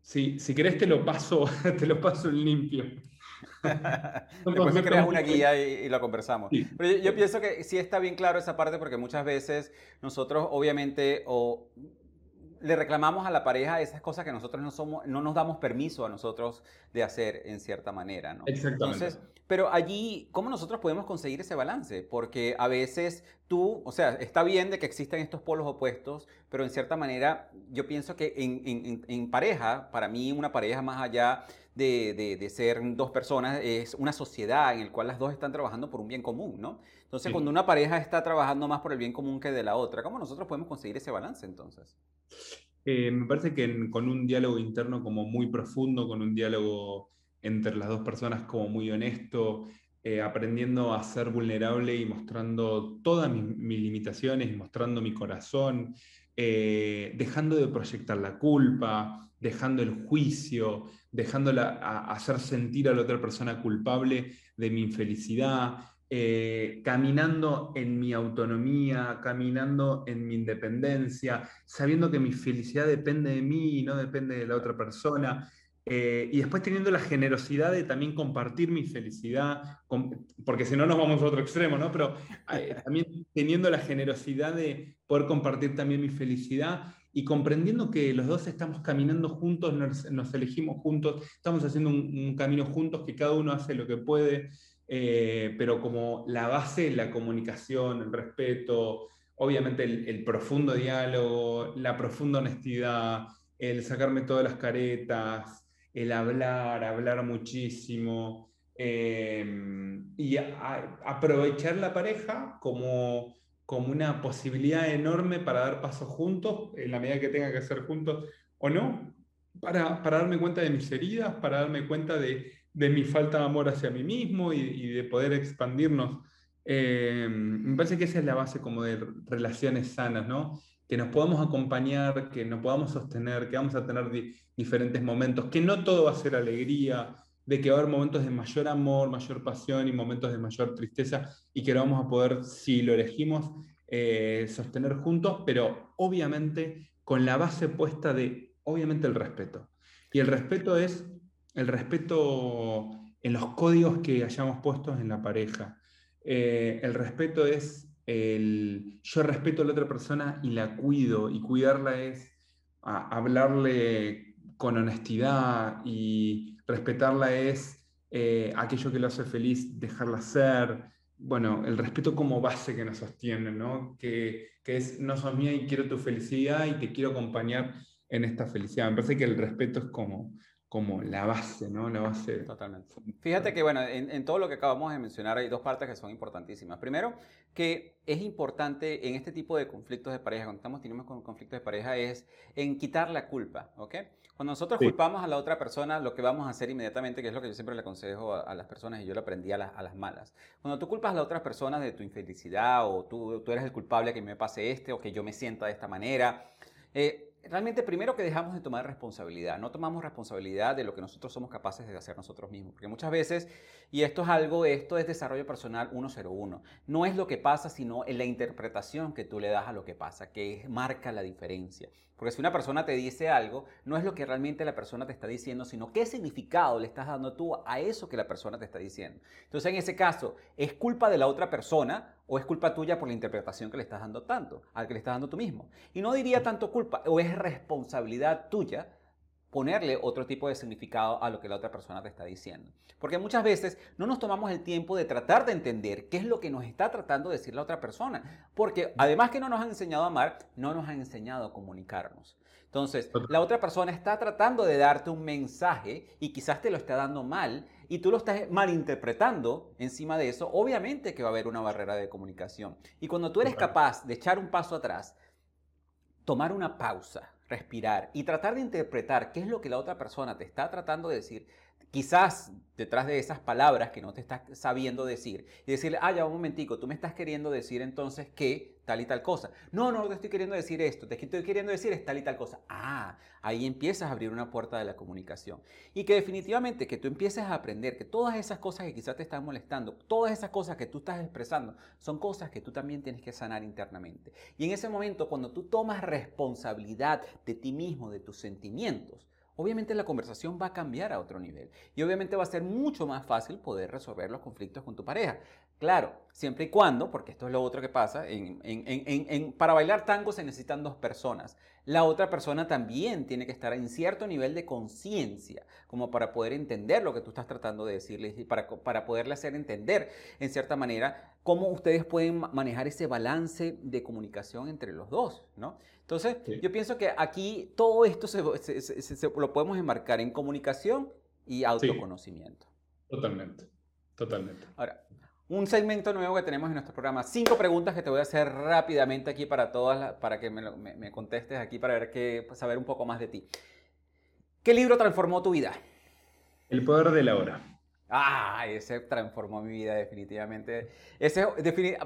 Si, si querés te lo paso, te lo paso limpio. Después me creas una guía y, lo conversamos. Pero yo, pienso que sí está bien claro esa parte porque muchas veces nosotros obviamente o le reclamamos a la pareja esas cosas que nosotros no somos, no nos damos permiso a nosotros de hacer en cierta manera, ¿no? Exactamente. Entonces, pero allí, ¿cómo nosotros podemos conseguir ese balance? Porque a veces tú, o sea, está bien de que existen estos polos opuestos, pero en cierta manera yo pienso que en, en, en pareja, para mí una pareja más allá de, de, ser dos personas, es una sociedad en la cual las dos están trabajando por un bien común, ¿no? Entonces, cuando una pareja está trabajando más por el bien común que de la otra, ¿cómo nosotros podemos conseguir ese balance entonces? Eh, me parece que con un diálogo interno como muy profundo, con un diálogo entre las dos personas como muy honesto, eh, aprendiendo a ser vulnerable y mostrando todas mis, limitaciones mostrando mi corazón, eh, dejando de proyectar la culpa, dejando el juicio, dejándola hacer sentir a la otra persona culpable de mi infelicidad, eh, caminando en mi autonomía, caminando en mi independencia, sabiendo que mi felicidad depende de mí y no depende de la otra persona. Eh, y después teniendo la generosidad de también compartir mi felicidad, porque si no nos vamos a otro extremo, ¿no? Pero eh, también teniendo la generosidad de poder compartir también mi felicidad y comprendiendo que los dos estamos caminando juntos, nos, elegimos juntos, estamos haciendo un, camino juntos, que cada uno hace lo que puede, eh, pero como la base, la comunicación, el respeto, obviamente el, profundo diálogo, la profunda honestidad, el sacarme todas las caretas, el hablar, hablar muchísimo, eh, y aprovechar la pareja como como una posibilidad enorme para dar pasos juntos, en la medida que tenga que hacer juntos o no, para, para darme cuenta de mis heridas, para darme cuenta de, de mi falta de amor hacia mí mismo y, de poder expandirnos. Eh, me parece que esa es la base como de relaciones sanas, ¿no? Que nos podamos acompañar, que nos podamos sostener, que vamos a tener diferentes momentos, que no todo va a ser alegría, de que va a haber momentos de mayor amor, mayor pasión y momentos de mayor tristeza y que lo vamos a poder, si lo elegimos, eh, sostener juntos, pero obviamente con la base puesta de, obviamente, el respeto. Y el respeto es el respeto en los códigos que hayamos puestos en la pareja. Eh, el respeto es yo respeto a la otra persona y la cuido, y cuidarla es hablarle con honestidad y respetarla es eh, aquello que lo hace feliz, dejarla ser. Bueno, el respeto como base que nos sostiene, ¿no? Que, que es, no sos mía y quiero tu felicidad y te quiero acompañar en esta felicidad. Me parece que el respeto es como, como la base, ¿no? La base. Totalmente. Fíjate que, bueno, en, todo lo que acabamos de mencionar hay dos partes que son importantísimas. Primero, que es importante en este tipo de conflictos de pareja, cuando estamos teniendo conflictos de pareja, es en quitar la culpa, ¿ok? Cuando nosotros culpamos a la otra persona, lo que vamos a hacer inmediatamente, que es lo que yo siempre le aconsejo a, las personas y yo lo aprendí a las, a las, malas, cuando tú culpas a la otra persona de tu infelicidad o tú, tú eres el culpable que me pase este o que yo me sienta de esta manera, eh, realmente primero que dejamos de tomar responsabilidad, no tomamos responsabilidad de lo que nosotros somos capaces de hacer nosotros mismos, porque muchas veces, y esto es algo, esto es desarrollo personal 101, no es lo que pasa, sino en la interpretación que tú le das a lo que pasa, que marca la diferencia. Porque si una persona te dice algo, no es lo que realmente la persona te está diciendo, sino qué significado le estás dando tú a eso que la persona te está diciendo. Entonces, en ese caso, ¿es culpa de la otra persona o es culpa tuya por la interpretación que le estás dando tanto, al que le estás dando tú mismo? Y no diría tanto culpa, o es responsabilidad tuya ponerle otro tipo de significado a lo que la otra persona te está diciendo. Porque muchas veces no nos tomamos el tiempo de tratar de entender qué es lo que nos está tratando de decir la otra persona. Porque además que no nos han enseñado a amar, no nos han enseñado a comunicarnos. Entonces, la otra persona está tratando de darte un mensaje y quizás te lo está dando mal y tú lo estás malinterpretando encima de eso, obviamente que va a haber una barrera de comunicación. Y cuando tú eres capaz de echar un paso atrás, tomar una pausa, respirar y tratar de interpretar qué es lo que la otra persona te está tratando de decir, quizás detrás de esas palabras que no te estás sabiendo decir y decirle, ah, ya un momentico, tú me estás queriendo decir entonces que tal y tal cosa. No, no, te estoy queriendo decir esto, te estoy queriendo decir es tal y tal cosa. Ah, ahí empiezas a abrir una puerta de la comunicación. Y que definitivamente que tú empieces a aprender que todas esas cosas que quizás te están molestando, todas esas cosas que tú estás expresando, son cosas que tú también tienes que sanar internamente. Y en ese momento, cuando tú tomas responsabilidad de ti mismo, de tus sentimientos, obviamente la conversación va a cambiar a otro nivel y obviamente va a ser mucho más fácil poder resolver los conflictos con tu pareja. Claro, siempre y cuando, porque esto es lo otro que pasa, para bailar tango se necesitan dos personas. La otra persona también tiene que estar en cierto nivel de conciencia, como para poder entender lo que tú estás tratando de decirle y para, para poderle hacer entender, en cierta manera, cómo ustedes pueden manejar ese balance de comunicación entre los dos, ¿no? Entonces, yo pienso que aquí todo esto se, lo podemos enmarcar en comunicación y autoconocimiento. Totalmente, totalmente. Ahora, un segmento nuevo que tenemos en nuestro programa. Cinco preguntas que te voy a hacer rápidamente aquí para todas, para que me, contestes aquí, para ver qué, pues, saber un poco más de ti. ¿Qué libro transformó tu vida? El poder de la hora. Ah, ese transformó mi vida definitivamente. Ese,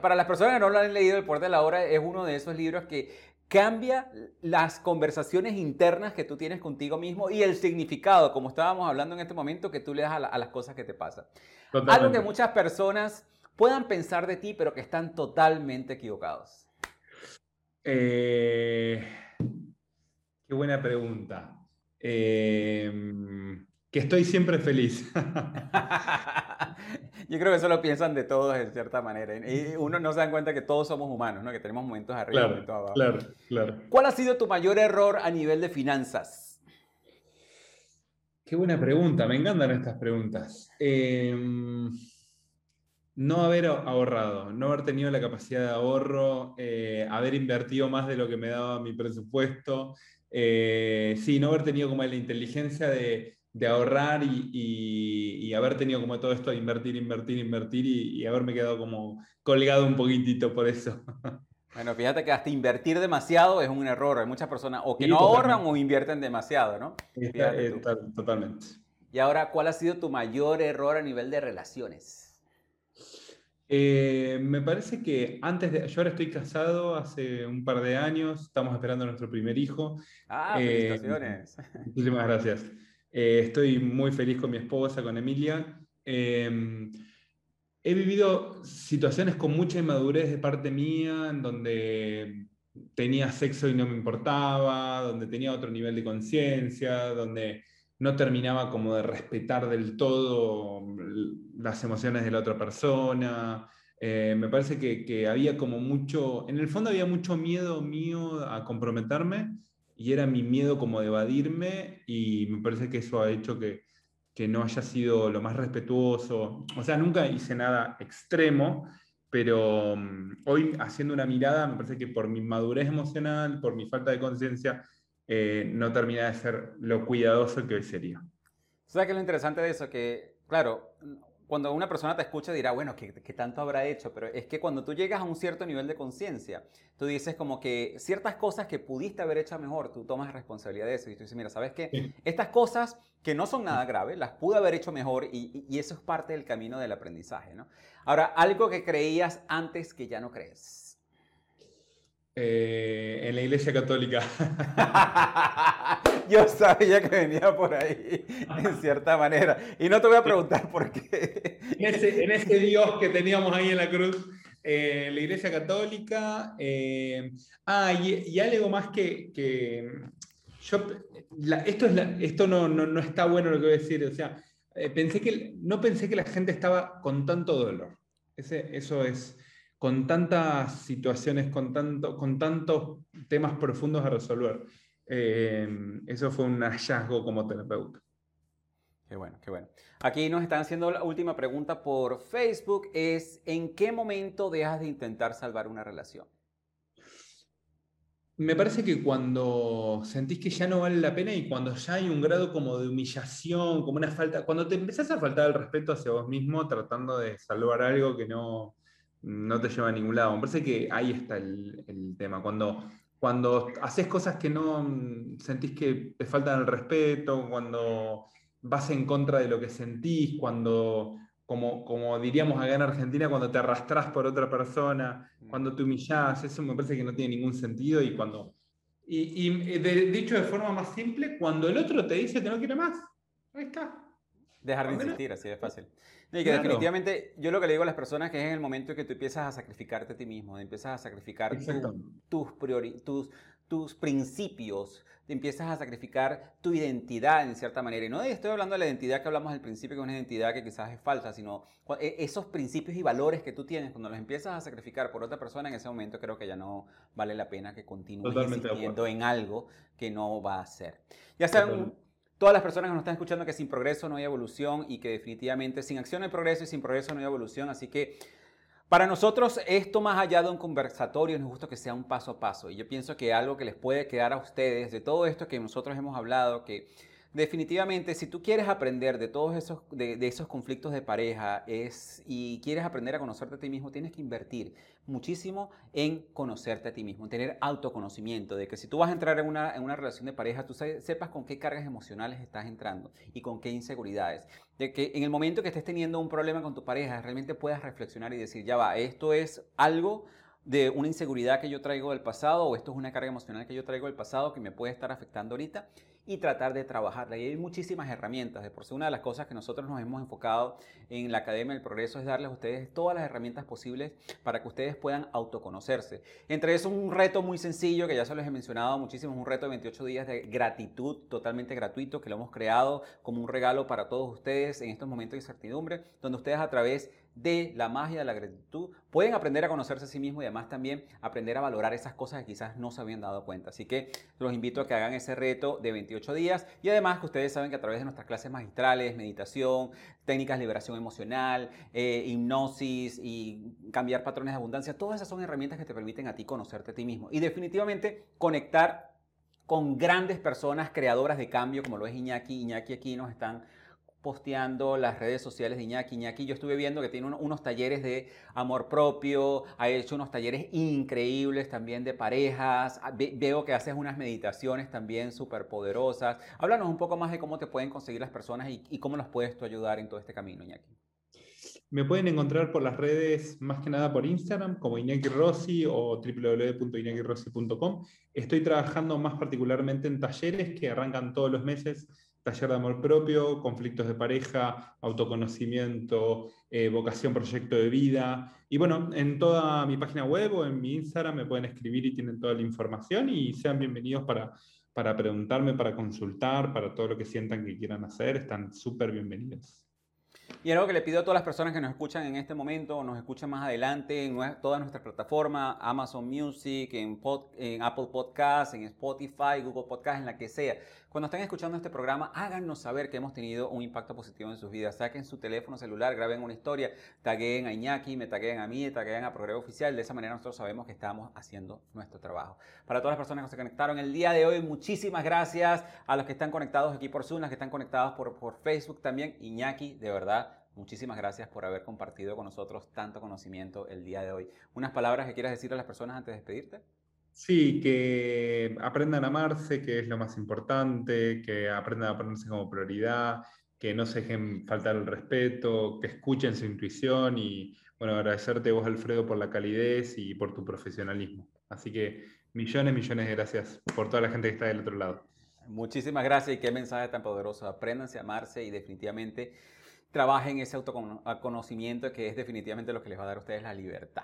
para las personas que no lo han leído, El poder de la hora es uno de esos libros que cambia las conversaciones internas que tú tienes contigo mismo y el significado, como estábamos hablando en este momento, que tú le das a, las cosas que te pasan. Algo que muchas personas puedan pensar de ti, pero que están totalmente equivocados? Eh, qué buena pregunta. Em, que estoy siempre feliz. Yo creo que eso lo piensan de todos en cierta manera. Y uno no se da cuenta que todos somos humanos, ¿no? Que tenemos momentos arriba y momentos abajo. Claro, claro. ¿Cuál ha sido tu mayor error a nivel de finanzas? Qué buena pregunta, me encantan estas preguntas. Em, no haber ahorrado, no haber tenido la capacidad de ahorro, eh, haber invertido más de lo que me daba mi presupuesto, eh, sí, no haber tenido como la inteligencia de, ahorrar y, haber tenido como todo esto de invertir, invertir, invertir y, haberme quedado como colgado un poquitito por eso. Bueno, fíjate que hasta invertir demasiado es un error. Hay muchas personas o que no ahorran o invierten demasiado, ¿no? Eh, totalmente. Y ahora, ¿cuál ha sido tu mayor error a nivel de relaciones? Eh, me parece que antes de. Yo ahora estoy casado hace un par de años, estamos esperando a nuestro primer hijo. Ah, eh, felicitaciones. muchísimas gracias. Eh, estoy muy feliz con mi esposa, con Emilia. Em, he vivido situaciones con mucha inmadurez de parte mía, en donde tenía sexo y no me importaba, donde tenía otro nivel de conciencia, donde no terminaba como de respetar del todo las emociones de la otra persona. Eh, me parece que, había como mucho, en el fondo había mucho miedo mío a comprometerme y era mi miedo como de evadirme y me parece que eso ha hecho que, que no haya sido lo más respetuoso. O sea, nunca hice nada extremo, pero mm, hoy haciendo una mirada, me parece que por mi madurez emocional, por mi falta de conciencia, eh, no termina de ser lo cuidadoso que hoy sería. ¿Sabes qué es lo interesante de eso? Que, claro, cuando una persona te escucha dirá, bueno, ¿qué, tanto habrá hecho? Pero es que cuando tú llegas a un cierto nivel de conciencia, tú dices como que ciertas cosas que pudiste haber hecho mejor, tú tomas responsabilidad de eso y tú dices, mira, ¿sabes qué? Estas cosas que no son nada graves, las pude haber hecho mejor y, y eso es parte del camino del aprendizaje, ¿no? Ahora, algo que creías antes que ya no crees. Eh, en la iglesia católica. Yo sabía que venía por ahí, en cierta manera. Y no te voy a preguntar por qué. En ese, Dios que teníamos ahí en la cruz, eh, la iglesia católica. Eh, ah, y, algo más que. yo, esto es esto no, no, está bueno lo que voy a decir. O sea, pensé que, no pensé que la gente estaba con tanto dolor. Ese, eso es con tantas situaciones, con, tanto, con tantos temas profundos a resolver. Eh, eso fue un hallazgo como terapeuta. Qué bueno, qué bueno. Aquí nos están haciendo la última pregunta por Facebook, es ¿en qué momento dejas de intentar salvar una relación? Me parece que cuando sentís que ya no vale la pena y cuando ya hay un grado como de humillación, como una falta, cuando te empezás a faltar el respeto hacia vos mismo tratando de salvar algo que no, no te lleva a ningún lado. Me parece que ahí está el, tema. Cuando, cuando haces cosas que no mm, sentís que te faltan el respeto, cuando vas en contra de lo que sentís, cuando, como, como diríamos acá en Argentina, cuando te arrastras por otra persona, mm. cuando te humillás, eso me parece que no tiene ningún sentido y cuando... Y, y dicho de forma más simple, cuando el otro te dice que no quiere más, ahí está. Dejar de insistir, así de fácil. Y que definitivamente, yo lo que le digo a las personas que es en el momento en que tú empiezas a sacrificarte a ti mismo, empiezas a sacrificar tus, tus, tus principios, te empiezas a sacrificar tu identidad en cierta manera. Y no estoy hablando de la identidad que hablamos al principio, que es una identidad que quizás es falsa, sino e, esos principios y valores que tú tienes, cuando los empiezas a sacrificar por otra persona, en ese momento creo que ya no vale la pena que continúes insistiendo en algo que no va a ser. Ya sean todas las personas que nos están escuchando que sin progreso no hay evolución y que definitivamente sin acción hay progreso y sin progreso no hay evolución. Así que para nosotros esto más allá de un conversatorio nos gusta que sea un paso a paso. Y yo pienso que algo que les puede quedar a ustedes de todo esto que nosotros hemos hablado, que definitivamente, si tú quieres aprender de todos esos, de, esos conflictos de pareja es, y quieres aprender a conocerte a ti mismo, tienes que invertir muchísimo en conocerte a ti mismo, en tener autoconocimiento, de que si tú vas a entrar en una, en una relación de pareja, tú sepas con qué cargas emocionales estás entrando y con qué inseguridades. De que en el momento que estés teniendo un problema con tu pareja, realmente puedas reflexionar y decir, ya va, esto es algo de una inseguridad que yo traigo del pasado o esto es una carga emocional que yo traigo del pasado que me puede estar afectando ahorita y tratar de trabajarla. Y hay muchísimas herramientas. De por sí, una de las cosas que nosotros nos hemos enfocado en la Academia del Progreso es darles a ustedes todas las herramientas posibles para que ustedes puedan autoconocerse. Entre eso, un reto muy sencillo que ya se los he mencionado muchísimo, un reto de 28 días de gratitud totalmente gratuito que lo hemos creado como un regalo para todos ustedes en estos momentos de incertidumbre, donde ustedes a través de la magia de la gratitud, pueden aprender a conocerse a sí mismos y además también aprender a valorar esas cosas que quizás no se habían dado cuenta. Así que los invito a que hagan ese reto de 28 días y además que ustedes saben que a través de nuestras clases magistrales, meditación, técnicas de liberación emocional, eh, hipnosis y cambiar patrones de abundancia, todas esas son herramientas que te permiten a ti conocerte a ti mismo y definitivamente conectar con grandes personas creadoras de cambio como lo es Iñaki. Iñaki aquí nos están posteando las redes sociales de Iñaki. Iñaki, yo estuve viendo que tiene unos talleres de amor propio, ha hecho unos talleres increíbles también de parejas, ah, veo que haces unas meditaciones también súper poderosas. Háblanos un poco más de cómo te pueden conseguir las personas y, cómo los puedes tú ayudar en todo este camino, Iñaki. Me pueden encontrar por las redes, más que nada por Instagram, como Iñaki Rossi o www.iñakirossi.com. Estoy trabajando más particularmente en talleres que arrancan todos los meses taller de amor propio, conflictos de pareja, autoconocimiento, eh, vocación, proyecto de vida. Y bueno, en toda mi página web o en mi Instagram me pueden escribir y tienen toda la información y sean bienvenidos para, para preguntarme, para consultar, para todo lo que sientan que quieran hacer. Están súper bienvenidos. Y algo que le pido a todas las personas que nos escuchan en este momento o nos escuchan más adelante en todas nuestras plataformas, Amazon Music, en, Apple Podcasts, en Spotify, Google Podcasts, en la que sea. Cuando estén escuchando este programa, háganos saber que hemos tenido un impacto positivo en sus vidas. Saquen su teléfono celular, graben una historia, taguen a Iñaki, me taguen a mí, taguen a Progreso Oficial. De esa manera nosotros sabemos que estamos haciendo nuestro trabajo. Para todas las personas que se conectaron el día de hoy, muchísimas gracias a los que están conectados aquí por Zoom, a los que están conectados por Facebook también. Iñaki, de verdad, Muchísimas gracias por haber compartido con nosotros tanto conocimiento el día de hoy. ¿Unas palabras que quieras decir a las personas antes de despedirte? Sí, que aprendan a amarse, que es lo más importante, que aprendan a ponerse como prioridad, que no se dejen faltar el respeto, que escuchen su intuición y, bueno, agradecerte vos, Alfredo, por la calidez y por tu profesionalismo. Así que millones, millones de gracias por toda la gente que está del otro lado. Muchísimas gracias y qué mensaje tan poderoso. Apréndanse a amarse y definitivamente trabajen ese autoconocimiento que es definitivamente lo que les va a dar a ustedes la libertad.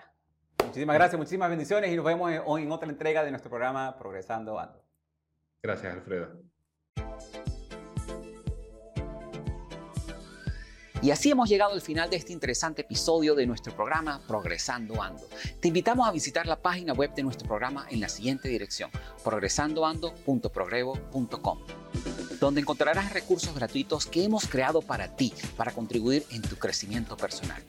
Muchísimas gracias, muchísimas bendiciones y nos vemos hoy en otra entrega de nuestro programa Progresando Ando. Gracias, Alfredo. Y así hemos llegado al final de este interesante episodio de nuestro programa Progresando Ando. Te invitamos a visitar la página web de nuestro programa en la siguiente dirección, progresandoando.progrevo.com, donde encontrarás recursos gratuitos que hemos creado para ti, para contribuir en tu crecimiento personal.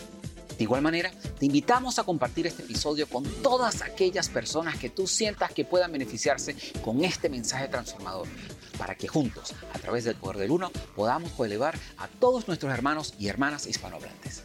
De igual manera, te invitamos a compartir este episodio con todas aquellas personas que tú sientas que puedan beneficiarse con este mensaje transformador, para que juntos, a través del poder del uno, podamos elevar a todos nuestros hermanos y hermanas hispanohablantes.